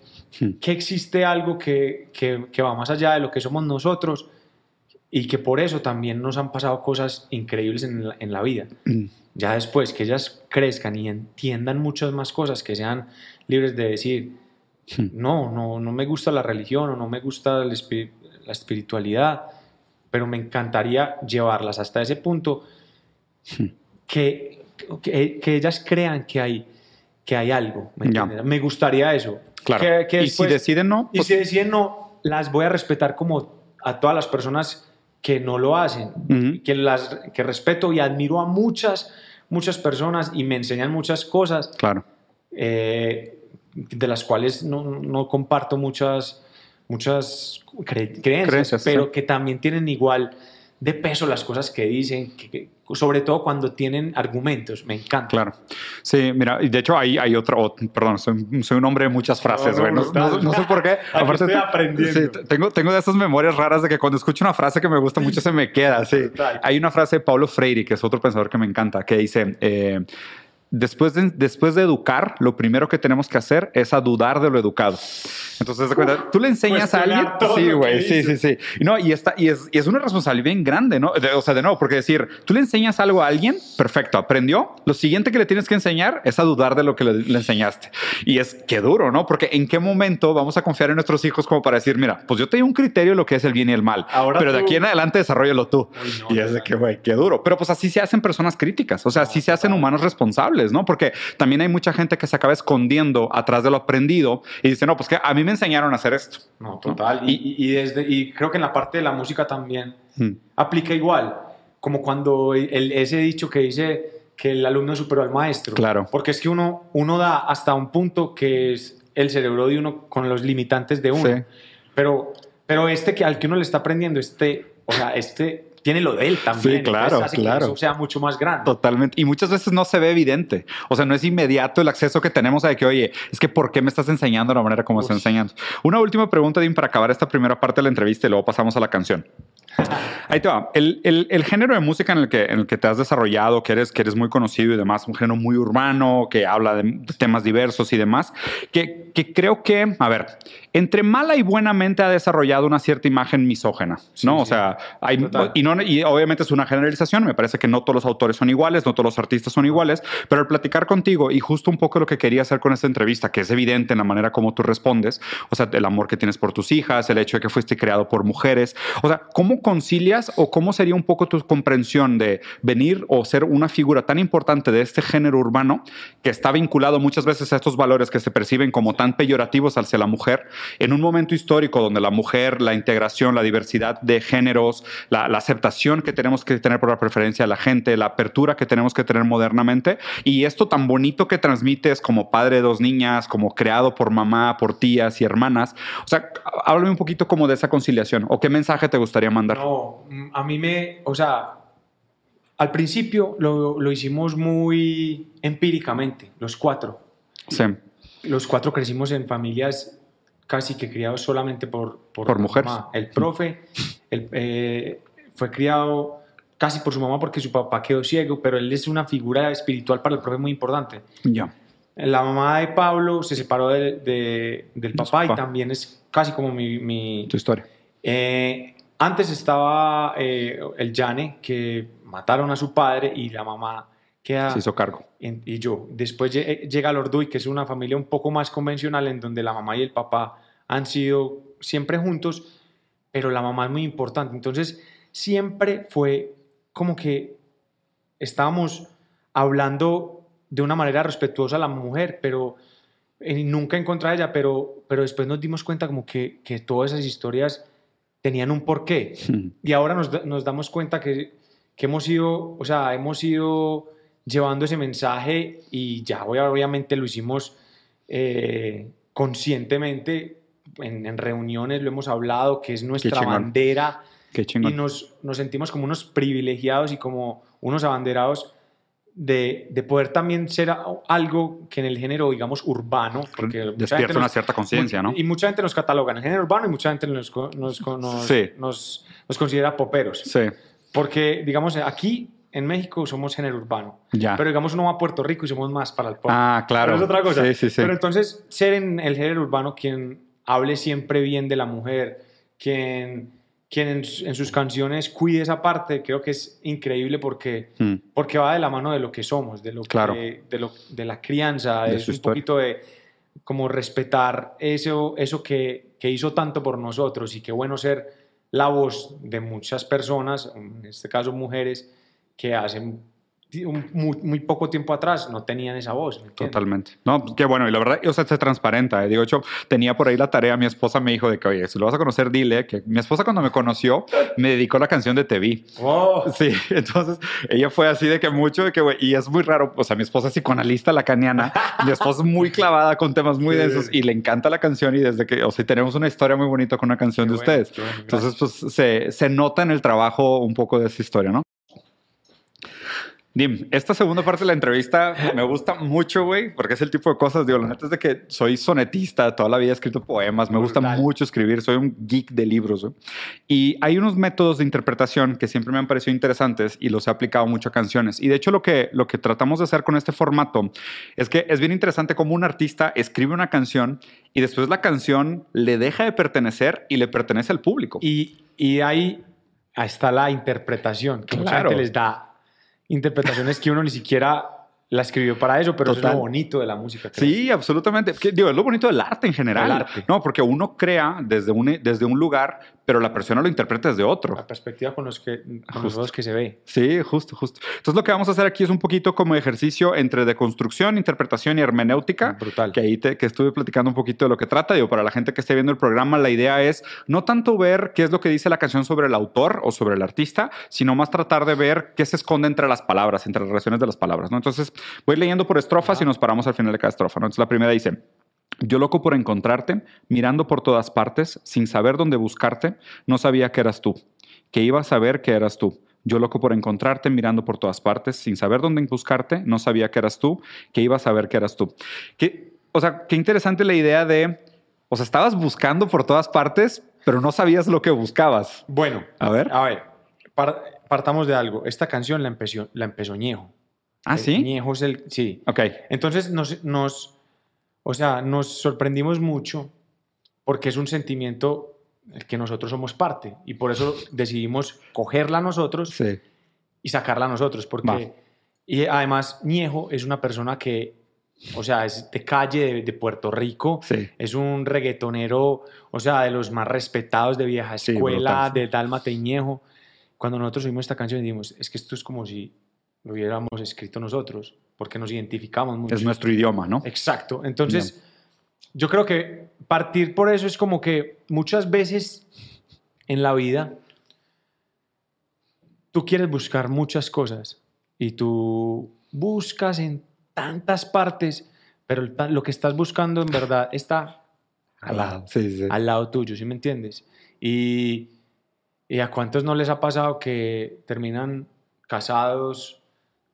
Que existe algo que, que, que va más allá de lo que somos nosotros y que por eso también nos han pasado cosas increíbles en la, en la vida. Mm, Ya después que ellas crezcan y entiendan muchas más cosas, que sean libres de decir, mm. no, no, no me gusta la religión o no me gusta la espiritualidad, pero me encantaría llevarlas hasta ese punto Hmm. que, que, que ellas crean que hay, que hay algo. Me gustaría eso. Claro. Que- que y después- si deciden no, y pues, si deciden no, las voy a respetar como a todas las personas que no lo hacen, Ujú. que, las, que respeto y admiro a muchas, muchas personas y me enseñan muchas cosas claro. eh, de las cuales no, no comparto muchas, muchas cre- creencias, Creencias, pero sí. que también tienen igual de peso las cosas que dicen, que- que- sobre todo cuando tienen argumentos, me encanta. Claro. Sí, mira, y de hecho hay, hay otro, ot- perdón, soy, soy un hombre de muchas frases, no, güey. No, brutal. no- no sé por qué. Aquí estoy aprendiendo. sí, te- tengo, tengo de esas memorias raras de que cuando escucho una frase que me gusta mucho se me queda. Sí. Hay una frase de Paulo Freire, que es otro pensador que me encanta, que dice... eh, Después de, después de educar, lo primero que tenemos que hacer es a dudar de lo educado. Entonces, ¿te cuenta? tú le enseñas a alguien. Sí, güey, sí, sí, sí. Y No, y, está, y, es, y es una responsabilidad bien grande, ¿no? De- o sea, de nuevo, porque decir, tú le enseñas algo a alguien, perfecto, aprendió. Lo siguiente que le tienes que enseñar es a dudar de lo que le, le enseñaste. Y es que duro, ¿no? Porque en qué momento vamos a confiar en nuestros hijos como para decir, mira, pues yo te di un criterio de lo que es el bien y el mal, Ahora pero de tú- aquí en adelante desarrollalo tú. No, y es de que, güey, qué duro. Pero pues así se hacen personas críticas, o sea, así se hacen humanos responsables. Vulnerables, ¿no? Porque también hay mucha gente que se acaba escondiendo atrás de lo aprendido y dice, no, pues que a mí me enseñaron a hacer esto. No, total. Y, y- y desde, y creo que en la parte de la música también Mm. aplica igual, como cuando el, ese dicho que dice que el alumno superó al maestro. Claro. Porque es que uno, uno da hasta un punto que es el cerebro de uno con los limitantes de uno. Sí. Pero, pero este que al que uno le está aprendiendo, este, o sea, este tiene lo de él también. Sí, claro, hace que eso sea mucho más grande. Totalmente. Y muchas veces no se ve evidente. O sea, no es inmediato el acceso que tenemos a de que, oye, es que ¿por qué me estás enseñando de la manera como estás enseñando? Una última pregunta, Dim, para acabar esta primera parte de la entrevista y luego pasamos a la canción. Ahí te va. El, el- el género de música en el, que, en el que te has desarrollado, que eres, que eres muy conocido y demás, un género muy urbano, que habla de, de temas diversos y demás, que, que creo que, a ver, entre mala y buenamente ha desarrollado una cierta imagen misógena, Sí, ¿no? O sí. sea, hay, y, no, y obviamente es una generalización, me parece que no todos los autores son iguales, no todos los artistas son iguales, pero al platicar contigo y justo un poco lo que quería hacer con esta entrevista, que es evidente en la manera como tú respondes, o sea, el amor que tienes por tus hijas, el hecho de que fuiste creado por mujeres, o sea, ¿cómo concilias o cómo sería un poco tu comprensión de venir o ser una figura tan importante de este género urbano que está vinculado muchas veces a estos valores que se perciben como tan peyorativos hacia la mujer, en un momento histórico donde la mujer, la integración, la diversidad de géneros, la, la aceptación que tenemos que tener por la preferencia de la gente, la apertura que tenemos que tener modernamente y esto tan bonito que transmites como padre de dos niñas, como creado por mamá, por tías y hermanas. O sea, háblame un poquito como de esa conciliación o qué mensaje te gustaría mandar. No, a mí me, o sea, al principio lo, lo hicimos muy empíricamente, los cuatro. Sí, Los cuatro crecimos en familias casi que criados solamente por, Por mujeres. mamá. El profe el, eh, fue criado casi por su mamá porque su papá quedó ciego, pero él es una figura espiritual para el profe muy importante. ya. La mamá de Pablo se separó de- de- del papá y también es casi como mi, mi, Tu historia. eh, antes estaba eh, el Yane, que mataron a su padre y la mamá queda... Se hizo cargo. en- y yo. Después eh, llega Lorduy, que es una familia un poco más convencional, en donde la mamá y el papá han sido siempre juntos, pero la mamá es muy importante. Entonces, siempre fue como que estábamos hablando de una manera respetuosa a la mujer, pero eh, nunca en contra de ella, pero, pero después nos dimos cuenta como que, que todas esas historias tenían un porqué. Y ahora nos, nos damos cuenta que, que hemos ido, o sea, hemos ido llevando ese mensaje y ya obvia- obviamente lo hicimos eh, conscientemente. En, en reuniones lo hemos hablado, que es nuestra bandera Qué y nos, nos sentimos como unos privilegiados y como unos abanderados de, de poder también ser algo que en el género, digamos, urbano, porque Despierta nos- una cierta conciencia, ¿no? y mucha gente nos cataloga en el género urbano y mucha gente nos, nos, nos, Sí. nos, nos considera poperos. Sí, Porque, digamos, aquí en México somos género urbano. ya. Pero, digamos, uno va a Puerto Rico y somos más para el pop. ah, claro. Pero es otra cosa. Sí, sí, sí. Pero entonces, ser en el género urbano quien hable siempre bien de la mujer, quien, quien en, en sus canciones cuide esa parte, creo que es increíble porque, Mm. porque va de la mano de lo que somos, de, lo que- Claro. de, lo, de la crianza, De es su un historia. poquito de como respetar eso, eso que, que hizo tanto por nosotros y qué bueno ser la voz de muchas personas, en este caso mujeres, que hacen un- muy, muy poco tiempo atrás no tenían esa voz. Totalmente. No, qué bueno. Y la verdad, o sea, se transparenta. ¿eh? Digo, yo tenía por ahí la tarea, mi esposa me dijo de que, oye, si lo vas a conocer, dile que mi esposa cuando me conoció me dedicó la canción de Te vi. Oh, Sí, entonces ella fue así de que mucho de que, güey, y es muy raro, o sea, mi esposa es psicoanalista lacaniana, mi esposa es muy clavada con temas muy densos y le encanta la canción y desde que, o sea, tenemos una historia muy bonita con una canción Qué de bueno, ustedes. bueno, Entonces, pues se, se nota en el trabajo un poco de esa historia, ¿no? Dim, esta segunda parte de la entrevista me gusta mucho, güey, porque es el tipo de cosas, digo, la neta es de que soy sonetista, toda la vida he escrito poemas, me gusta Brutal. mucho escribir, soy un geek de libros, güey. Y hay unos métodos de interpretación que siempre me han parecido interesantes y los he aplicado mucho a canciones. Y de hecho lo que, lo que tratamos de hacer con este formato es que es bien interesante cómo un artista escribe una canción y después la canción le deja de pertenecer y le pertenece al público. Y, y ahí está la interpretación, que mucha Claro. gente les da interpretaciones que uno ni siquiera la escribió para eso, pero eso es lo bonito de la música. creo. Sí, absolutamente. Que, digo, es lo bonito del arte en general. El arte. No, porque uno crea desde un, desde un lugar pero la persona lo interpreta desde otro. La perspectiva con los, que, con los ojos que se ve. Sí, justo, justo. Entonces lo que vamos a hacer aquí es un poquito como ejercicio entre deconstrucción, interpretación y hermenéutica. Brutal. Que ahí te, que estuve platicando un poquito de lo que trata. Digo, para la gente que esté viendo el programa, la idea es no tanto ver qué es lo que dice la canción sobre el autor o sobre el artista, sino más tratar de ver qué se esconde entre las palabras, entre las relaciones de las palabras. ¿no? Entonces voy leyendo por estrofas y nos paramos al final de cada estrofa. ¿no? Entonces la primera dice, yo loco por encontrarte, mirando por todas partes, sin saber dónde buscarte, no sabía que eras tú, que iba a saber que eras tú. Yo loco por encontrarte, mirando por todas partes, sin saber dónde buscarte, no sabía que eras tú, que iba a saber que eras tú. Que, o sea, qué interesante la idea de, o sea, estabas buscando por todas partes, pero no sabías lo que buscabas. Bueno, A ver. a ver, par- partamos de algo. Esta canción la empezó, la empezó Ñejo. Ah, sí. Ñejo es el... Sí. Ok. Entonces nos, nos, o sea, nos sorprendimos mucho porque es un sentimiento del que nosotros somos parte y por eso decidimos cogerla nosotros Sí. y sacarla nosotros porque Va. y además Ñejo es una persona que, o sea, es de calle de, de Puerto Rico, Sí. es un reggaetonero, o sea, de los más respetados de vieja escuela, sí. de Dálmata y Ñejo. Cuando nosotros oímos esta canción dijimos, es que esto es como si lo hubiéramos escrito nosotros, porque nos identificamos mucho. Es nuestro idioma, ¿no? Exacto. Entonces, yo creo que partir por eso es como que muchas veces en la vida tú quieres buscar muchas cosas y tú buscas en tantas partes, pero lo que estás buscando en verdad está Al lado. Sí, sí. al lado tuyo, ¿sí me entiendes? Y, y a cuántos no les ha pasado que terminan casados,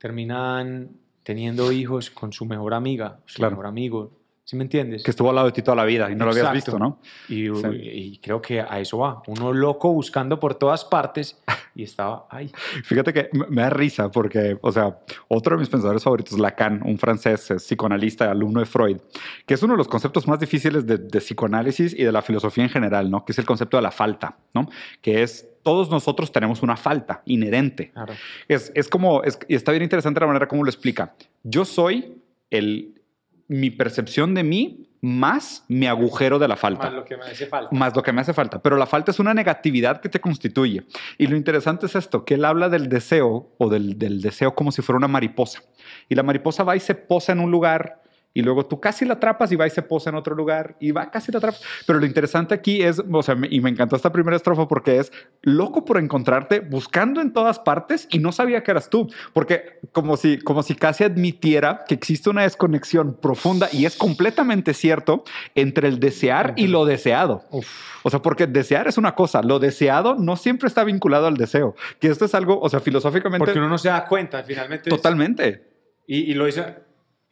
terminan teniendo hijos con su mejor amiga, su Claro. mejor amigo, ¿sí me entiendes? Que estuvo al lado de ti toda la vida y no lo habías Exacto. visto, ¿no? Y, Sí. y creo que a eso va, uno loco buscando por todas partes y estaba ahí. Fíjate que me da risa porque, o sea, otro de mis pensadores favoritos, Lacan, un francés, psicoanalista, alumno de Freud, que es uno de los conceptos más difíciles de, de psicoanálisis y de la filosofía en general, ¿no? Que es el concepto de la falta, ¿no? Que es todos nosotros tenemos una falta inherente. Claro. Es, es como, es- y está bien interesante la manera como lo explica. Yo soy el, mi percepción de mí más mi agujero de la falta Más lo que me hace falta. más lo que me hace falta. Pero la falta es una negatividad que te constituye. Y lo interesante es esto, que él habla del deseo o del, del deseo como si fuera una mariposa. Y la mariposa va y se posa en un lugar y luego tú casi la atrapas y va y se posa en otro lugar y va casi la atrapas. Pero lo interesante aquí es, o sea, me- y me encantó esta primera estrofa porque es loco por encontrarte, buscando en todas partes y no sabía que eras tú. Porque como si, como si casi admitiera que existe una desconexión profunda y es completamente cierto entre el desear y lo deseado. Uf. O sea, porque desear es una cosa, lo deseado no siempre está vinculado al deseo. Que esto es algo, o sea, filosóficamente. Porque uno no se da cuenta, finalmente. es- Totalmente. Y, y lo dice,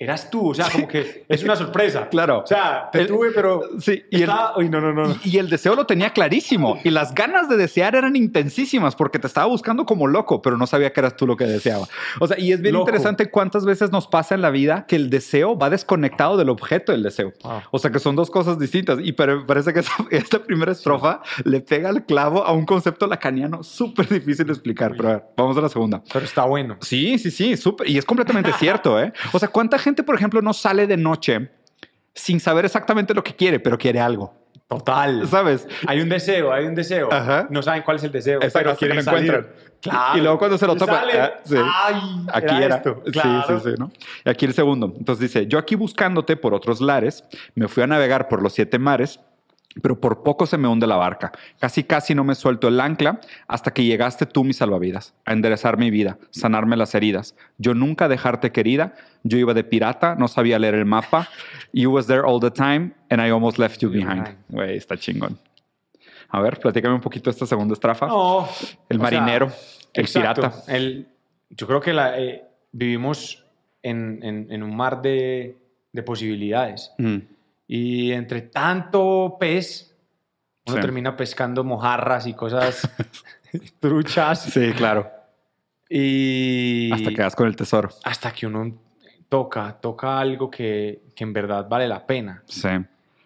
eras tú, o sea, como que es una sorpresa. Claro. O sea, te El- tuve, pero. Sí, y el, estaba- Uy, no, no, no. y, y el deseo lo tenía clarísimo. Y las ganas de desear eran intensísimas porque te estaba buscando como loco, pero no sabía que eras tú lo que deseaba. O sea, y es bien Loco. interesante cuántas veces nos pasa en la vida que el deseo va desconectado del objeto del deseo. Ah. O sea que son dos cosas distintas. Y pero parece que esa- esta primera estrofa le pega el clavo a un concepto lacaniano súper difícil de explicar. Pero a ver, vamos a la segunda. Pero está bueno. Sí, sí, sí, súper. Y es completamente cierto, ¿eh? O sea, ¿cuánta gente, por ejemplo, no sale de noche sin saber exactamente lo que quiere, pero quiere algo? Total. ¿Sabes? Hay un deseo, hay un deseo. Ajá. No saben cuál es el deseo, Exacto, pero hasta que quieren lo encuentran. Claro. Y luego cuando se lo topa, Sale. ah, sí. Ay, Aquí era. esto. Sí, sí, sí, ¿no? Y aquí el segundo. Entonces dice, yo aquí buscándote por otros lares, me fui a navegar por los siete mares, pero por poco se me hunde la barca. Casi, casi no me suelto el ancla hasta que llegaste tú, mi salvavidas, a enderezar mi vida, sanarme las heridas. Yo nunca dejarte querida, yo iba de pirata, no sabía leer el mapa. You was there all the time and I almost left you behind. Güey, está chingón. A ver, platícame un poquito esta segunda estrofa. No. el o sea, marinero, el exacto. pirata. El- yo creo que la, eh, vivimos en, en- en un mar de, de posibilidades. Mm, Y entre tanto pez, uno Sí. termina pescando mojarras y cosas truchas. Sí, claro. Y Hasta que das con el tesoro. hasta que uno toca, toca algo que, que en verdad vale la pena Sí.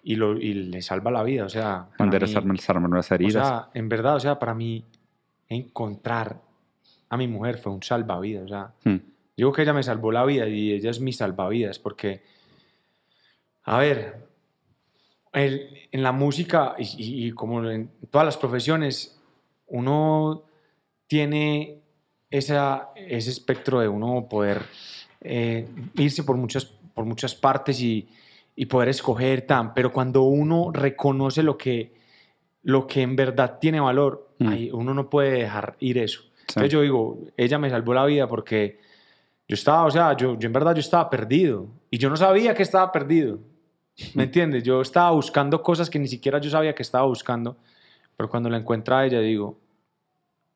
y, lo, y le salva la vida. O sea, Enderezarme mí- las o heridas. sea, en verdad, o sea, para mí encontrar a mi mujer fue un salvavidas. O sea, Mm, Digo que ella me salvó la vida y ella es mi salvavidas porque, a ver, el- en la música y, y- como en todas las profesiones, uno tiene esa, ese espectro de uno poder eh, irse por muchas, por muchas partes y, y poder escoger tan, pero cuando uno reconoce lo que, lo que en verdad tiene valor, Mm. ahí uno no puede dejar ir eso. Sí. Entonces yo digo, ella me salvó la vida porque yo estaba, o sea, yo, yo en verdad yo estaba perdido y yo no sabía que estaba perdido. ¿Me entiendes? Yo estaba buscando cosas que ni siquiera yo sabía que estaba buscando, pero cuando la encuentra a ella digo,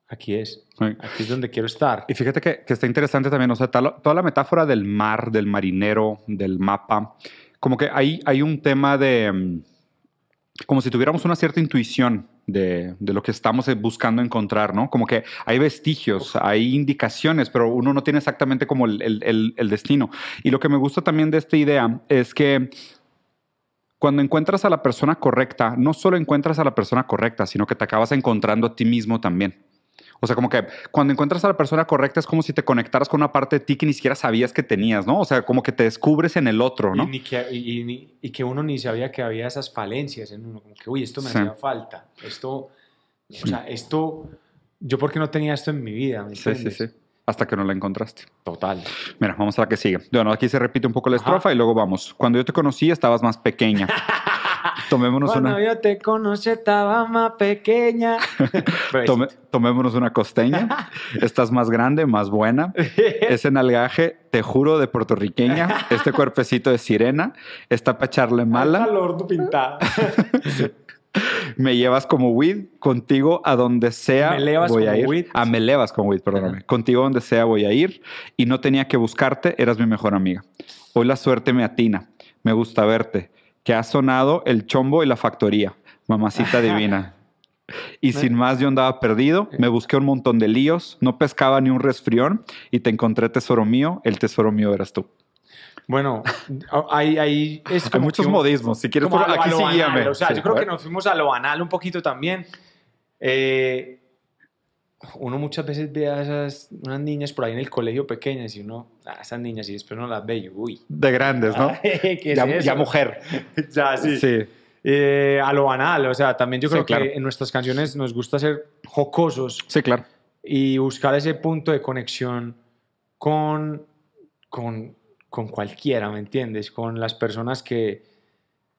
aquí es, aquí es donde quiero estar. Y fíjate que, que está interesante también, o sea, tal- toda la metáfora del mar, del marinero, del mapa, como que hay, hay un tema de, mm, como si tuviéramos una cierta intuición de, de lo que estamos eh, buscando encontrar, ¿no? Como que hay vestigios, hay indicaciones, pero uno no tiene exactamente como el- el- el destino. Y lo que me gusta también de esta idea es que cuando encuentras a la persona correcta, no solo encuentras a la persona correcta, sino que te acabas encontrando a ti mismo también. O sea, como que cuando encuentras a la persona correcta es como si te conectaras con una parte de ti que ni siquiera sabías que tenías, ¿no? O sea, como que te descubres en el otro, Y, ¿no? ni que, y, y y que uno ni sabía que había esas falencias en uno, como que, uy, esto me Sí. hacía falta, esto, o sea, esto, yo porque no tenía esto en mi vida, ¿me Sí, sí, entiendes? sí. Hasta que no la encontraste. Total. Mira, vamos a la que sigue. Bueno, aquí se repite un poco la Ajá. estrofa y luego vamos. Cuando yo te conocí estabas más pequeña. Tomémonos Cuando una, yo te conocí estaba más pequeña. Tome- tomémonos una costeña. Estás más grande, más buena. Ese nalgaje, te juro, de puertorriqueña. Este cuerpecito de sirena. Está para echarle mala. Al horno pintado. Me llevas como weed, contigo a donde sea Me elevas voy a ir. weed. Ah, me elevas como weed, perdóname. Contigo donde sea voy a ir y no tenía que buscarte, eras mi mejor amiga. Hoy la suerte me atina, me gusta verte, que ha sonado el chombo y la factoría, mamacita divina. Y sin más yo andaba perdido, me busqué un montón de líos, no pescaba ni un resfrión y te encontré tesoro mío, el tesoro mío eras tú. Bueno, ahí, ahí es Hay como muchos que un- modismos, si quieres por a aquí a lo sí guíame. O sea, Sí, yo creo a que nos fuimos a lo banal un poquito también. Eh, uno muchas veces ve a esas unas niñas por ahí en el colegio pequeñas y uno, ah, esas niñas y después no las ve y uy. De grandes, ¿no? ¿Qué es ya, eso? ya mujer. Ya, sí. sí. Eh, a lo banal, o sea, también yo Sí, creo claro. que en nuestras canciones nos gusta ser jocosos Sí, claro. y buscar ese punto de conexión con, con, con cualquiera, ¿me entiendes? Con las personas que,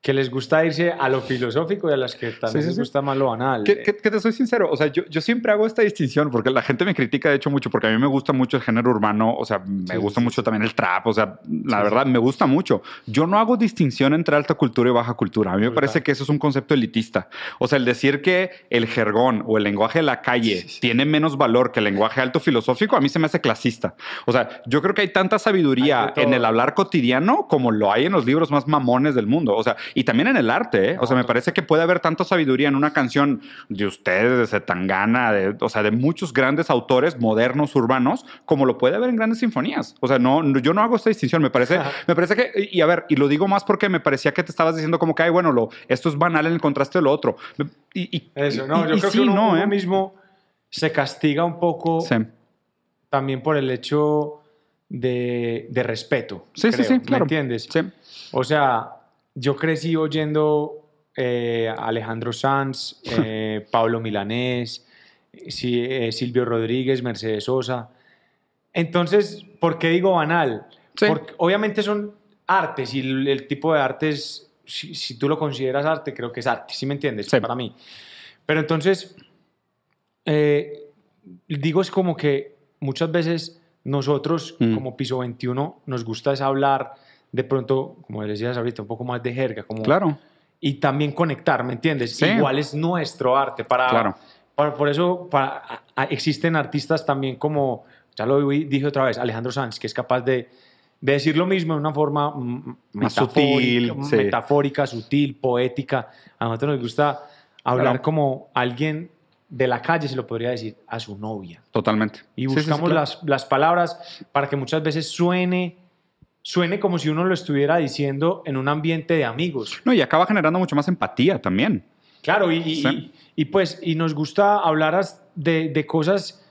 que les gusta irse a lo filosófico y a las que también sí, les sí. gusta más lo banal. Que, que- que te soy sincero, o sea, yo, yo siempre hago esta distinción porque la gente me critica de hecho mucho porque a mí me gusta mucho el género urbano, o sea, me Sí, gusta mucho también el trap, o sea, la verdad me gusta mucho. Yo no hago distinción entre alta cultura y baja cultura. A mí me parece que eso es un concepto elitista. O sea, el decir que el jergón o el lenguaje de la calle tiene menos valor que el lenguaje alto filosófico, a mí se me hace clasista. O sea, yo creo que hay tanta sabiduría Hay en el hablar cotidiano como lo hay en los libros más mamones del mundo. O sea, y también en el arte, ¿eh? O sea, me parece que puede haber tanta sabiduría en una canción de ustedes, de Zetangana, de, o sea, de muchos grandes autores modernos, urbanos, como lo puede haber en grandes sinfonías. O sea, no, yo no hago esta distinción. Me parece, me parece que, y a ver, y lo digo más porque me parecía que te estabas diciendo como que, ay, bueno, lo, esto es banal en el contraste de lo otro. Y, y- Eso, no, y- yo y creo sí, que uno, no, uno ¿eh? mismo se castiga un poco Sí. también por el hecho de, de respeto. Sí, sí, creo, sí, ¿Me claro. entiendes? Sí. O sea, yo crecí oyendo eh, a Alejandro Sanz, eh, Pablo Milanés, eh, Silvio Rodríguez, Mercedes Sosa. Entonces, ¿por qué digo banal? Sí. Porque obviamente son artes y el, el tipo de artes, si, si tú lo consideras arte, creo que es arte, ¿sí me entiendes? Sí. Para mí. Pero entonces, eh, digo es como que muchas veces nosotros, Mm. como Piso 21, nos gusta es hablar de pronto, como decías ahorita, un poco más de jerga, como, Claro, y también conectar, ¿me entiendes? Sí. Igual es nuestro arte. Para, claro. para- por eso para, existen artistas también como, ya lo dije otra vez, Alejandro Sanz, que es capaz de, de decir lo mismo de una forma mm, Más metafórica, sutil, sí. metafórica, sutil, poética. A nosotros nos gusta hablar Claro. como alguien de la calle, se lo podría decir, a su novia. Totalmente. Y Sí, sí, sí, buscamos claro. las, las palabras para que muchas veces suene, suene como si uno lo estuviera diciendo en un ambiente de amigos. No, y acaba generando mucho más empatía también. Claro, y, y- Sí. y- y pues, y nos gusta hablar de, de cosas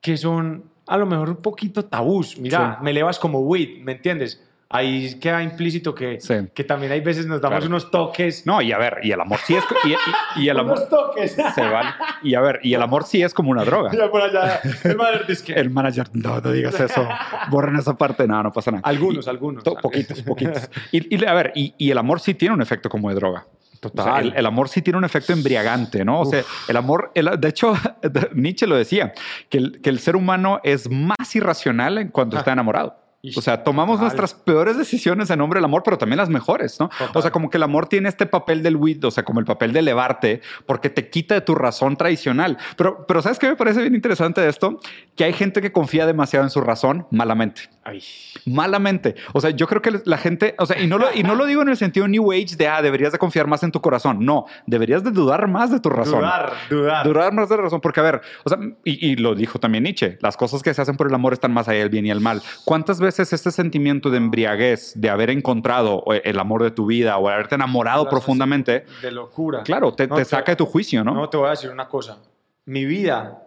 que son a lo mejor un poquito tabús. Mira, Sí. me elevas como weed, ¿me entiendes? Ahí queda implícito que, Sí. que también hay veces nos damos Claro. unos toques. No, y a ver, y el amor sí es... Y, y- el amor... Unos toques. Se vale. Y a ver, y el amor sí es como una droga. Ya por allá, el madre dice que- El manager, no, no digas eso. Borren esa parte. No, no pasa nada. Algunos, Y- algunos. to- poquitos, poquitos. Y, y, a ver, y, el amor sí tiene un efecto como de droga. O sea, Total. el, el amor sí tiene un efecto embriagante, ¿no? O sea, el amor, el- de hecho, Nietzsche lo decía, que el, que el ser humano es más irracional en cuando Ah. está enamorado. O sea, tomamos total. nuestras peores decisiones en nombre del amor, pero también las mejores, ¿no? Total. O sea, como que el amor tiene este papel del wit, o sea, como el papel de elevarte, porque te quita de tu razón tradicional. Pero, pero ¿sabes qué me parece bien interesante de esto? Que hay gente que confía demasiado en su razón malamente. Ay. Malamente. O sea, yo creo que la gente, o sea, y no lo, y no lo digo en el sentido New Age de, ah, deberías de confiar más en tu corazón. No, deberías de dudar más de tu razón. Dudar, dudar. Dudar más de la razón, porque a ver, o sea, y, y lo dijo también Nietzsche, las cosas que se hacen por el amor están más allá del bien y el mal. ¿Cuántas veces este sentimiento de embriaguez, de haber encontrado eh, el amor de tu vida o haberte enamorado profundamente, De locura. claro, te, No, te te- saca de tu juicio, ¿no? ¿no? te voy a decir una cosa. Mi vida,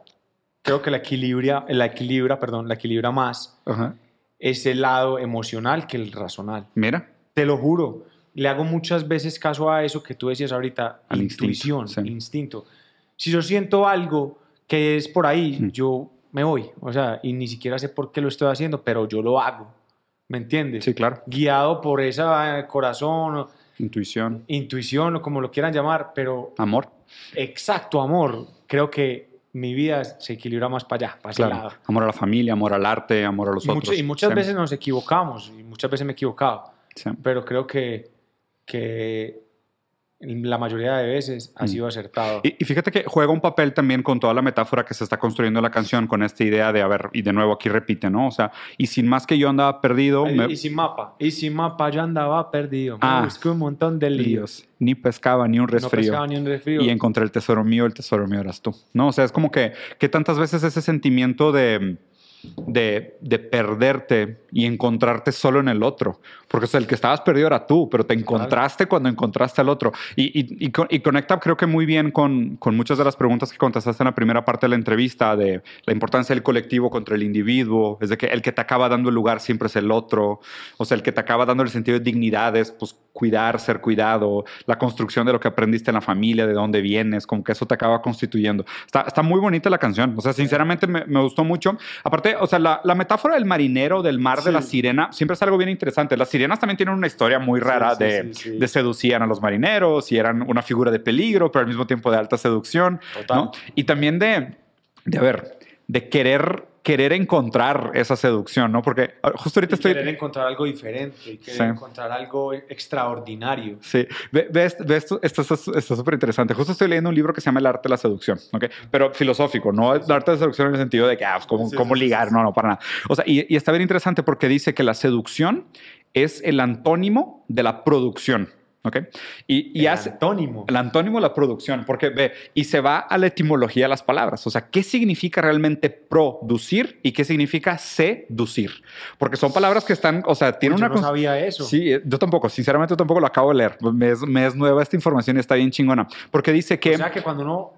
creo que la equilibra, la equilibra, perdón, la equilibra más Ajá. ese lado emocional que el razonal. Mira, Te lo juro. Le hago muchas veces caso a eso que tú decías ahorita, Al intuición, instinto, sí. instinto. Si yo siento algo que es por ahí, Mm. yo me voy. O sea, y ni siquiera sé por qué lo estoy haciendo, pero yo lo hago. ¿Me entiendes? sí, claro. Guiado por esa corazón, o Intuición, intuición o como lo quieran llamar, pero amor. exacto amor. Creo que mi vida se equilibra más para allá, para ese lado. Amor a la familia, amor al arte, amor a los Y, otros. mucho- y muchas Sí, veces nos equivocamos, y muchas veces me he equivocado, sí. pero creo que, que la mayoría de veces ha Mm. sido acertado. Y, y fíjate que juega un papel también con toda la metáfora que se está construyendo en la canción, con esta idea de, a ver, y de nuevo aquí repite, ¿no? O sea, y sin más que yo andaba perdido, me- Y sin mapa, y sin mapa yo andaba perdido, me Ah. busqué un montón de líos. ni pescaba ni un No resfrío. pescaba ni un resfrío. y encontré el tesoro mío, el tesoro mío eras tú. No, o sea, es como que, que tantas veces ese sentimiento de, de, de perderte y encontrarte solo en el otro. Porque o sea, el que estabas perdido era tú, pero te encontraste cuando encontraste al otro. Y, y, y, y conecta creo que muy bien con, con muchas de las preguntas que contestaste en la primera parte de la entrevista, de la importancia del colectivo contra el individuo, es de que el que te acaba dando el lugar siempre es el otro, o sea, el que te acaba dando el sentido de dignidad es pues cuidar, ser cuidado, la construcción de lo que aprendiste en la familia, de dónde vienes, como que eso te acaba constituyendo. Está, está muy bonita la canción, o sea, sinceramente me, me gustó mucho. Aparte, o sea, la, la metáfora del marinero, del mar, de la sirena, siempre es algo bien interesante. Las sirenas también tienen una historia muy rara sí, de, sí, sí. de seducían a los marineros y eran una figura de peligro, pero al mismo tiempo de alta seducción. Total. ¿no? Y también de, de, a ver, de querer, querer encontrar esa seducción, ¿no? Porque ah, justo ahorita Y estoy... querer encontrar algo diferente, querer Sí. encontrar algo extraordinario. Sí, ve, ve esto, ve esto, esto es- está súper interesante. Justo estoy leyendo un libro que se llama El arte de la seducción, ¿ok? Pero filosófico, no el arte de la seducción en el sentido de que, ah, pues, ¿cómo, Sí, cómo sí, ligar? No, no, para nada. O sea, y, y está bien interesante porque dice que la seducción es el antónimo de la producción, ¿ok? Y, y El hace... antónimo. El antónimo la producción, porque ve, y se va a la etimología de las palabras. O sea, ¿qué significa realmente producir y qué significa seducir? Porque son palabras que están, o sea, tienen Uy, yo una... no cons- sabía eso. Sí, eh, yo tampoco, sinceramente yo tampoco lo acabo de leer. Me es, me es nueva esta información y está bien chingona. Porque dice que O sea que cuando uno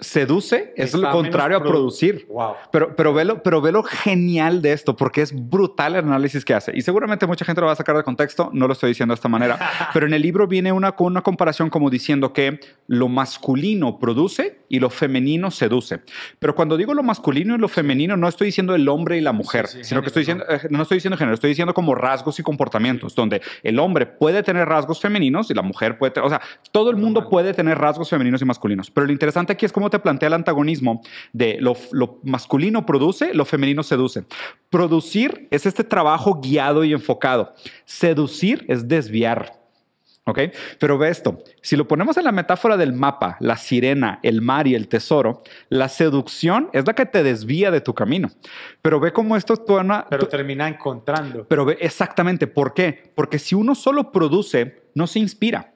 seduce es lo contrario a producir. Wow. Pero, pero, ve lo, pero ve lo genial de esto, porque es brutal el análisis que hace. Y seguramente mucha gente lo va a sacar de contexto, no lo estoy diciendo de esta manera, pero en el libro viene una, con una comparación como diciendo que lo masculino produce y lo femenino seduce. Pero cuando digo lo masculino y lo femenino, no estoy diciendo el hombre y la mujer, Sí, sí, sino que estoy género, diciendo, eh, no estoy diciendo género, estoy diciendo como rasgos y comportamientos, donde el hombre puede tener rasgos femeninos y la mujer puede tener, o sea, todo el mundo puede tener rasgos femeninos y masculinos. Pero lo interesante aquí es cómo te plantea el antagonismo de lo, lo masculino produce, lo femenino seduce. Producir es este trabajo guiado y enfocado. Seducir es desviar. ¿Ok? Pero ve esto, si lo ponemos en la metáfora del mapa, la sirena, el mar y el tesoro, la seducción es la que te desvía de tu camino. Pero ve cómo esto suena... Pero termina encontrando. Pero ve exactamente, ¿por qué? Porque si uno solo produce, no se inspira.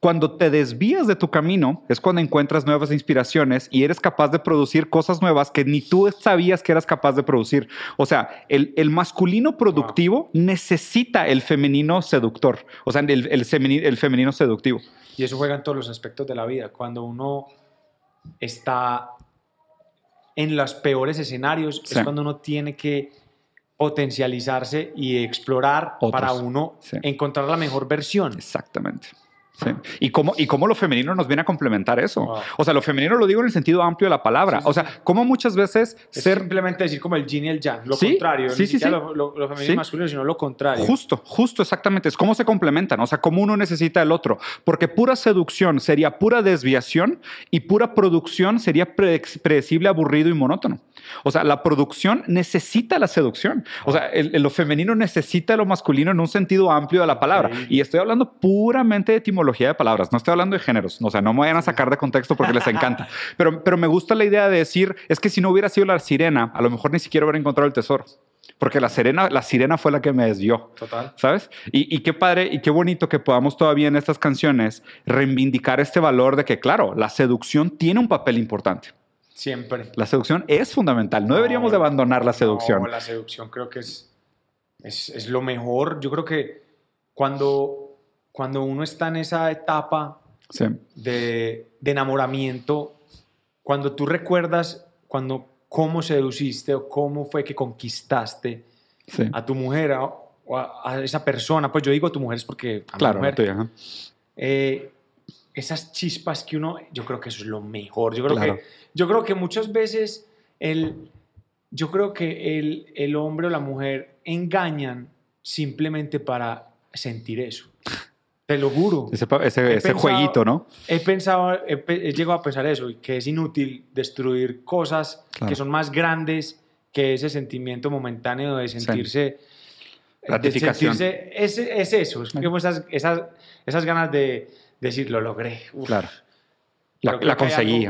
Cuando te desvías de tu camino es cuando encuentras nuevas inspiraciones y eres capaz de producir cosas nuevas que ni tú sabías que eras capaz de producir. O sea, el, el masculino productivo necesita el femenino seductor, o sea, el, el, femeni- el femenino seductivo. Y eso juega en todos los aspectos de la vida. Cuando uno está en los peores escenarios, Sí. es cuando uno tiene que potencializarse y explorar Otros, para uno sí. encontrar la mejor versión. Exactamente. Sí. ¿Y, cómo, y cómo lo femenino nos viene a complementar eso. Wow. O sea, lo femenino lo digo en el sentido amplio de la palabra. Sí, sí, o sea, cómo muchas veces Es ser simplemente decir como el yin y el yang, lo contrario, sí, sí, sí. Lo, lo- lo femenino y masculino, sino lo contrario. Justo, justo, exactamente. Es cómo se complementan, o sea, cómo uno necesita el otro. Porque pura seducción sería pura desviación y pura producción sería pre- predecible, aburrido y monótono. O sea, la producción necesita la seducción. O sea, el- el- lo femenino necesita lo masculino en un sentido amplio de la palabra. Y estoy hablando puramente de etimología de palabras, no estoy hablando de géneros. O sea, no me vayan a sacar de contexto porque les encanta. Pero, pero me gusta la idea de decir, es que si no hubiera sido la sirena, a lo mejor ni siquiera hubiera encontrado el tesoro. Porque la sirena, la sirena fue la que me desvió. Total. ¿Sabes? Y, y qué padre y qué bonito que podamos todavía en estas canciones reivindicar este valor de que, claro, la seducción tiene un papel importante. Siempre. La seducción es fundamental. No deberíamos de abandonar la seducción. No, la seducción creo que es, es, es lo mejor. Yo creo que cuando, cuando uno está en esa etapa Sí, de, de enamoramiento, cuando tú recuerdas cuando cómo seduciste o cómo fue que conquistaste sí. a tu mujer a- o a, a esa persona, pues yo digo tu mujer es porque a mi Claro, mujer, la tuya, ajá. eh, esas chispas que uno, yo creo que eso es lo mejor. Yo creo, Claro. que, yo creo que muchas veces el, yo creo que el, el hombre o la mujer engañan simplemente para sentir eso. Te lo juro. Ese, ese- ese pensado- jueguito, ¿no? He pensado, he, he llegado a pensar eso, que es inútil destruir cosas Claro. que son más grandes que ese sentimiento momentáneo de sentirse... Gratificación. sentirse- es, es eso, es como esas, esas, esas ganas de decir, lo logré. Uf. Claro. La, la que hay conseguí,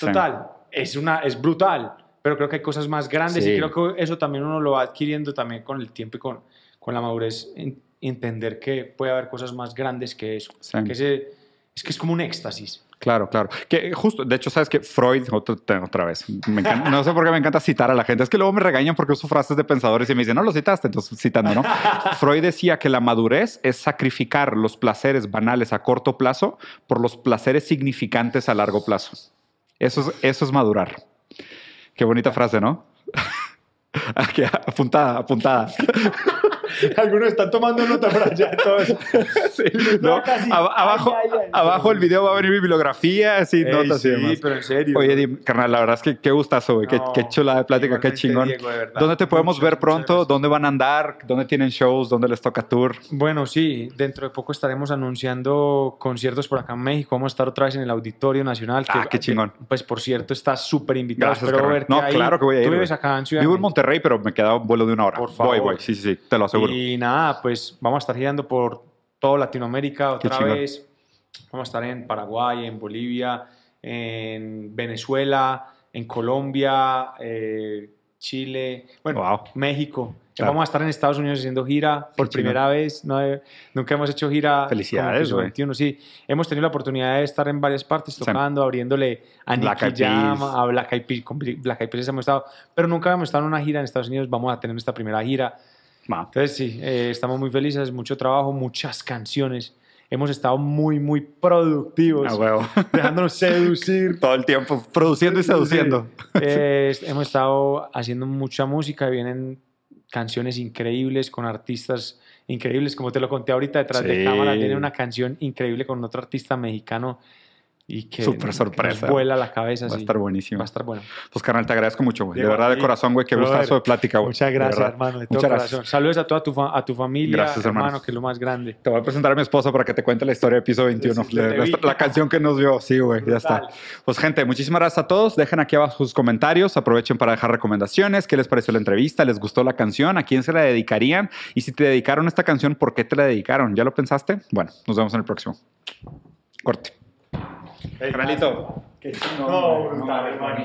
Sí. Total, es, una, es brutal, pero creo que hay cosas más grandes Sí. y creo que eso también uno lo va adquiriendo también con el tiempo y con, con la madurez, en- entender que puede haber cosas más grandes que eso. Sí. Que ese, es que es como un éxtasis. Claro, claro. Que justo, de hecho, sabes que Freud, otra, otra vez, me encanta- no sé por qué me encanta citar a la gente. Es que luego me regañan porque uso frases de pensadores y me dicen, no lo citaste, entonces citando, ¿no? Freud decía que la madurez es sacrificar los placeres banales a corto plazo por los placeres significantes a largo plazo. Eso es, eso es madurar. Qué bonita frase, ¿no? Apuntada, apuntada. Algunos están tomando nota para allá, todos. Sí, No, no, casi. ab- abajo, Ay, ay, ay. abajo el video va a venir mi bibliografía, así, Ey, notas y sí, demás. pero en serio. Oye, Dim, carnal, la verdad es que qué gustazo, güey. Qué, No, qué chula de plática, qué chingón. Diego. ¿Dónde te podemos Muchas, ver pronto? ¿Dónde van a andar? ¿Dónde tienen shows? ¿Dónde les toca tour? Bueno, sí, dentro de poco estaremos anunciando conciertos por acá en México. Vamos a estar otra vez en el Auditorio Nacional. Ah, qué chingón. Pues por cierto, estás súper invitado. Gracias, Espero verte No, ahí. claro que voy a ir, Tú vives acá en Ciudad Vivo en. Monterrey, pero me queda un vuelo de una hora. Por favor. Voy, voy. Sí, sí, sí. Te lo aseguro. Y nada, pues vamos a estar girando por toda Latinoamérica otra vez. Vamos a estar en Paraguay, en Bolivia, en Venezuela, en Colombia, eh, Chile, bueno, Wow. México. Claro. Vamos a estar en Estados Unidos haciendo gira por primera vez. No nunca hemos hecho gira. Felicidades, como Piso güey. 21, sí. Hemos tenido la oportunidad de estar en varias partes tocando, abriéndole a Nicky Jam, a Black Eyed Peas. Con Black Eyed Peas hemos estado, pero nunca hemos estado en una gira en Estados Unidos. Vamos a tener esta primera gira. Entonces sí, eh, estamos muy felices, mucho trabajo, muchas canciones. Hemos estado muy, muy productivos, A huevo. dejándonos seducir. Todo el tiempo produciendo y seduciendo. Sí. Eh, hemos estado haciendo mucha música, vienen canciones increíbles con artistas increíbles, como te lo conté ahorita detrás de Sí. cámara, viene una canción increíble con otro artista mexicano y que Súper nos sorpresa. vuela la cabeza. Va a estar buenísimo. Va a estar bueno. Pues, carnal, te agradezco mucho, güey. De verdad, de corazón, güey. Qué Brother, gustazo de plática, güey. Muchas gracias, hermano, de todo Muchas corazón. gracias. Saludos a toda tu, fa- a tu familia, Gracias, hermano. que es lo más grande. Te voy a presentar a mi esposa para que te cuente la historia de Piso 21. Sí, sí, yo la, la- canción que nos vio. Sí, güey, ya está. Pues, gente, muchísimas gracias a todos. Dejen aquí abajo sus comentarios. Aprovechen para dejar recomendaciones. ¿Qué les pareció la entrevista? ¿Les gustó la canción? ¿A quién se la dedicarían? Y si te dedicaron esta canción, ¿por qué te la dedicaron? ¿Ya lo pensaste? Bueno, nos vemos en el próximo. Corte. Canalito. No, brutal, hermano.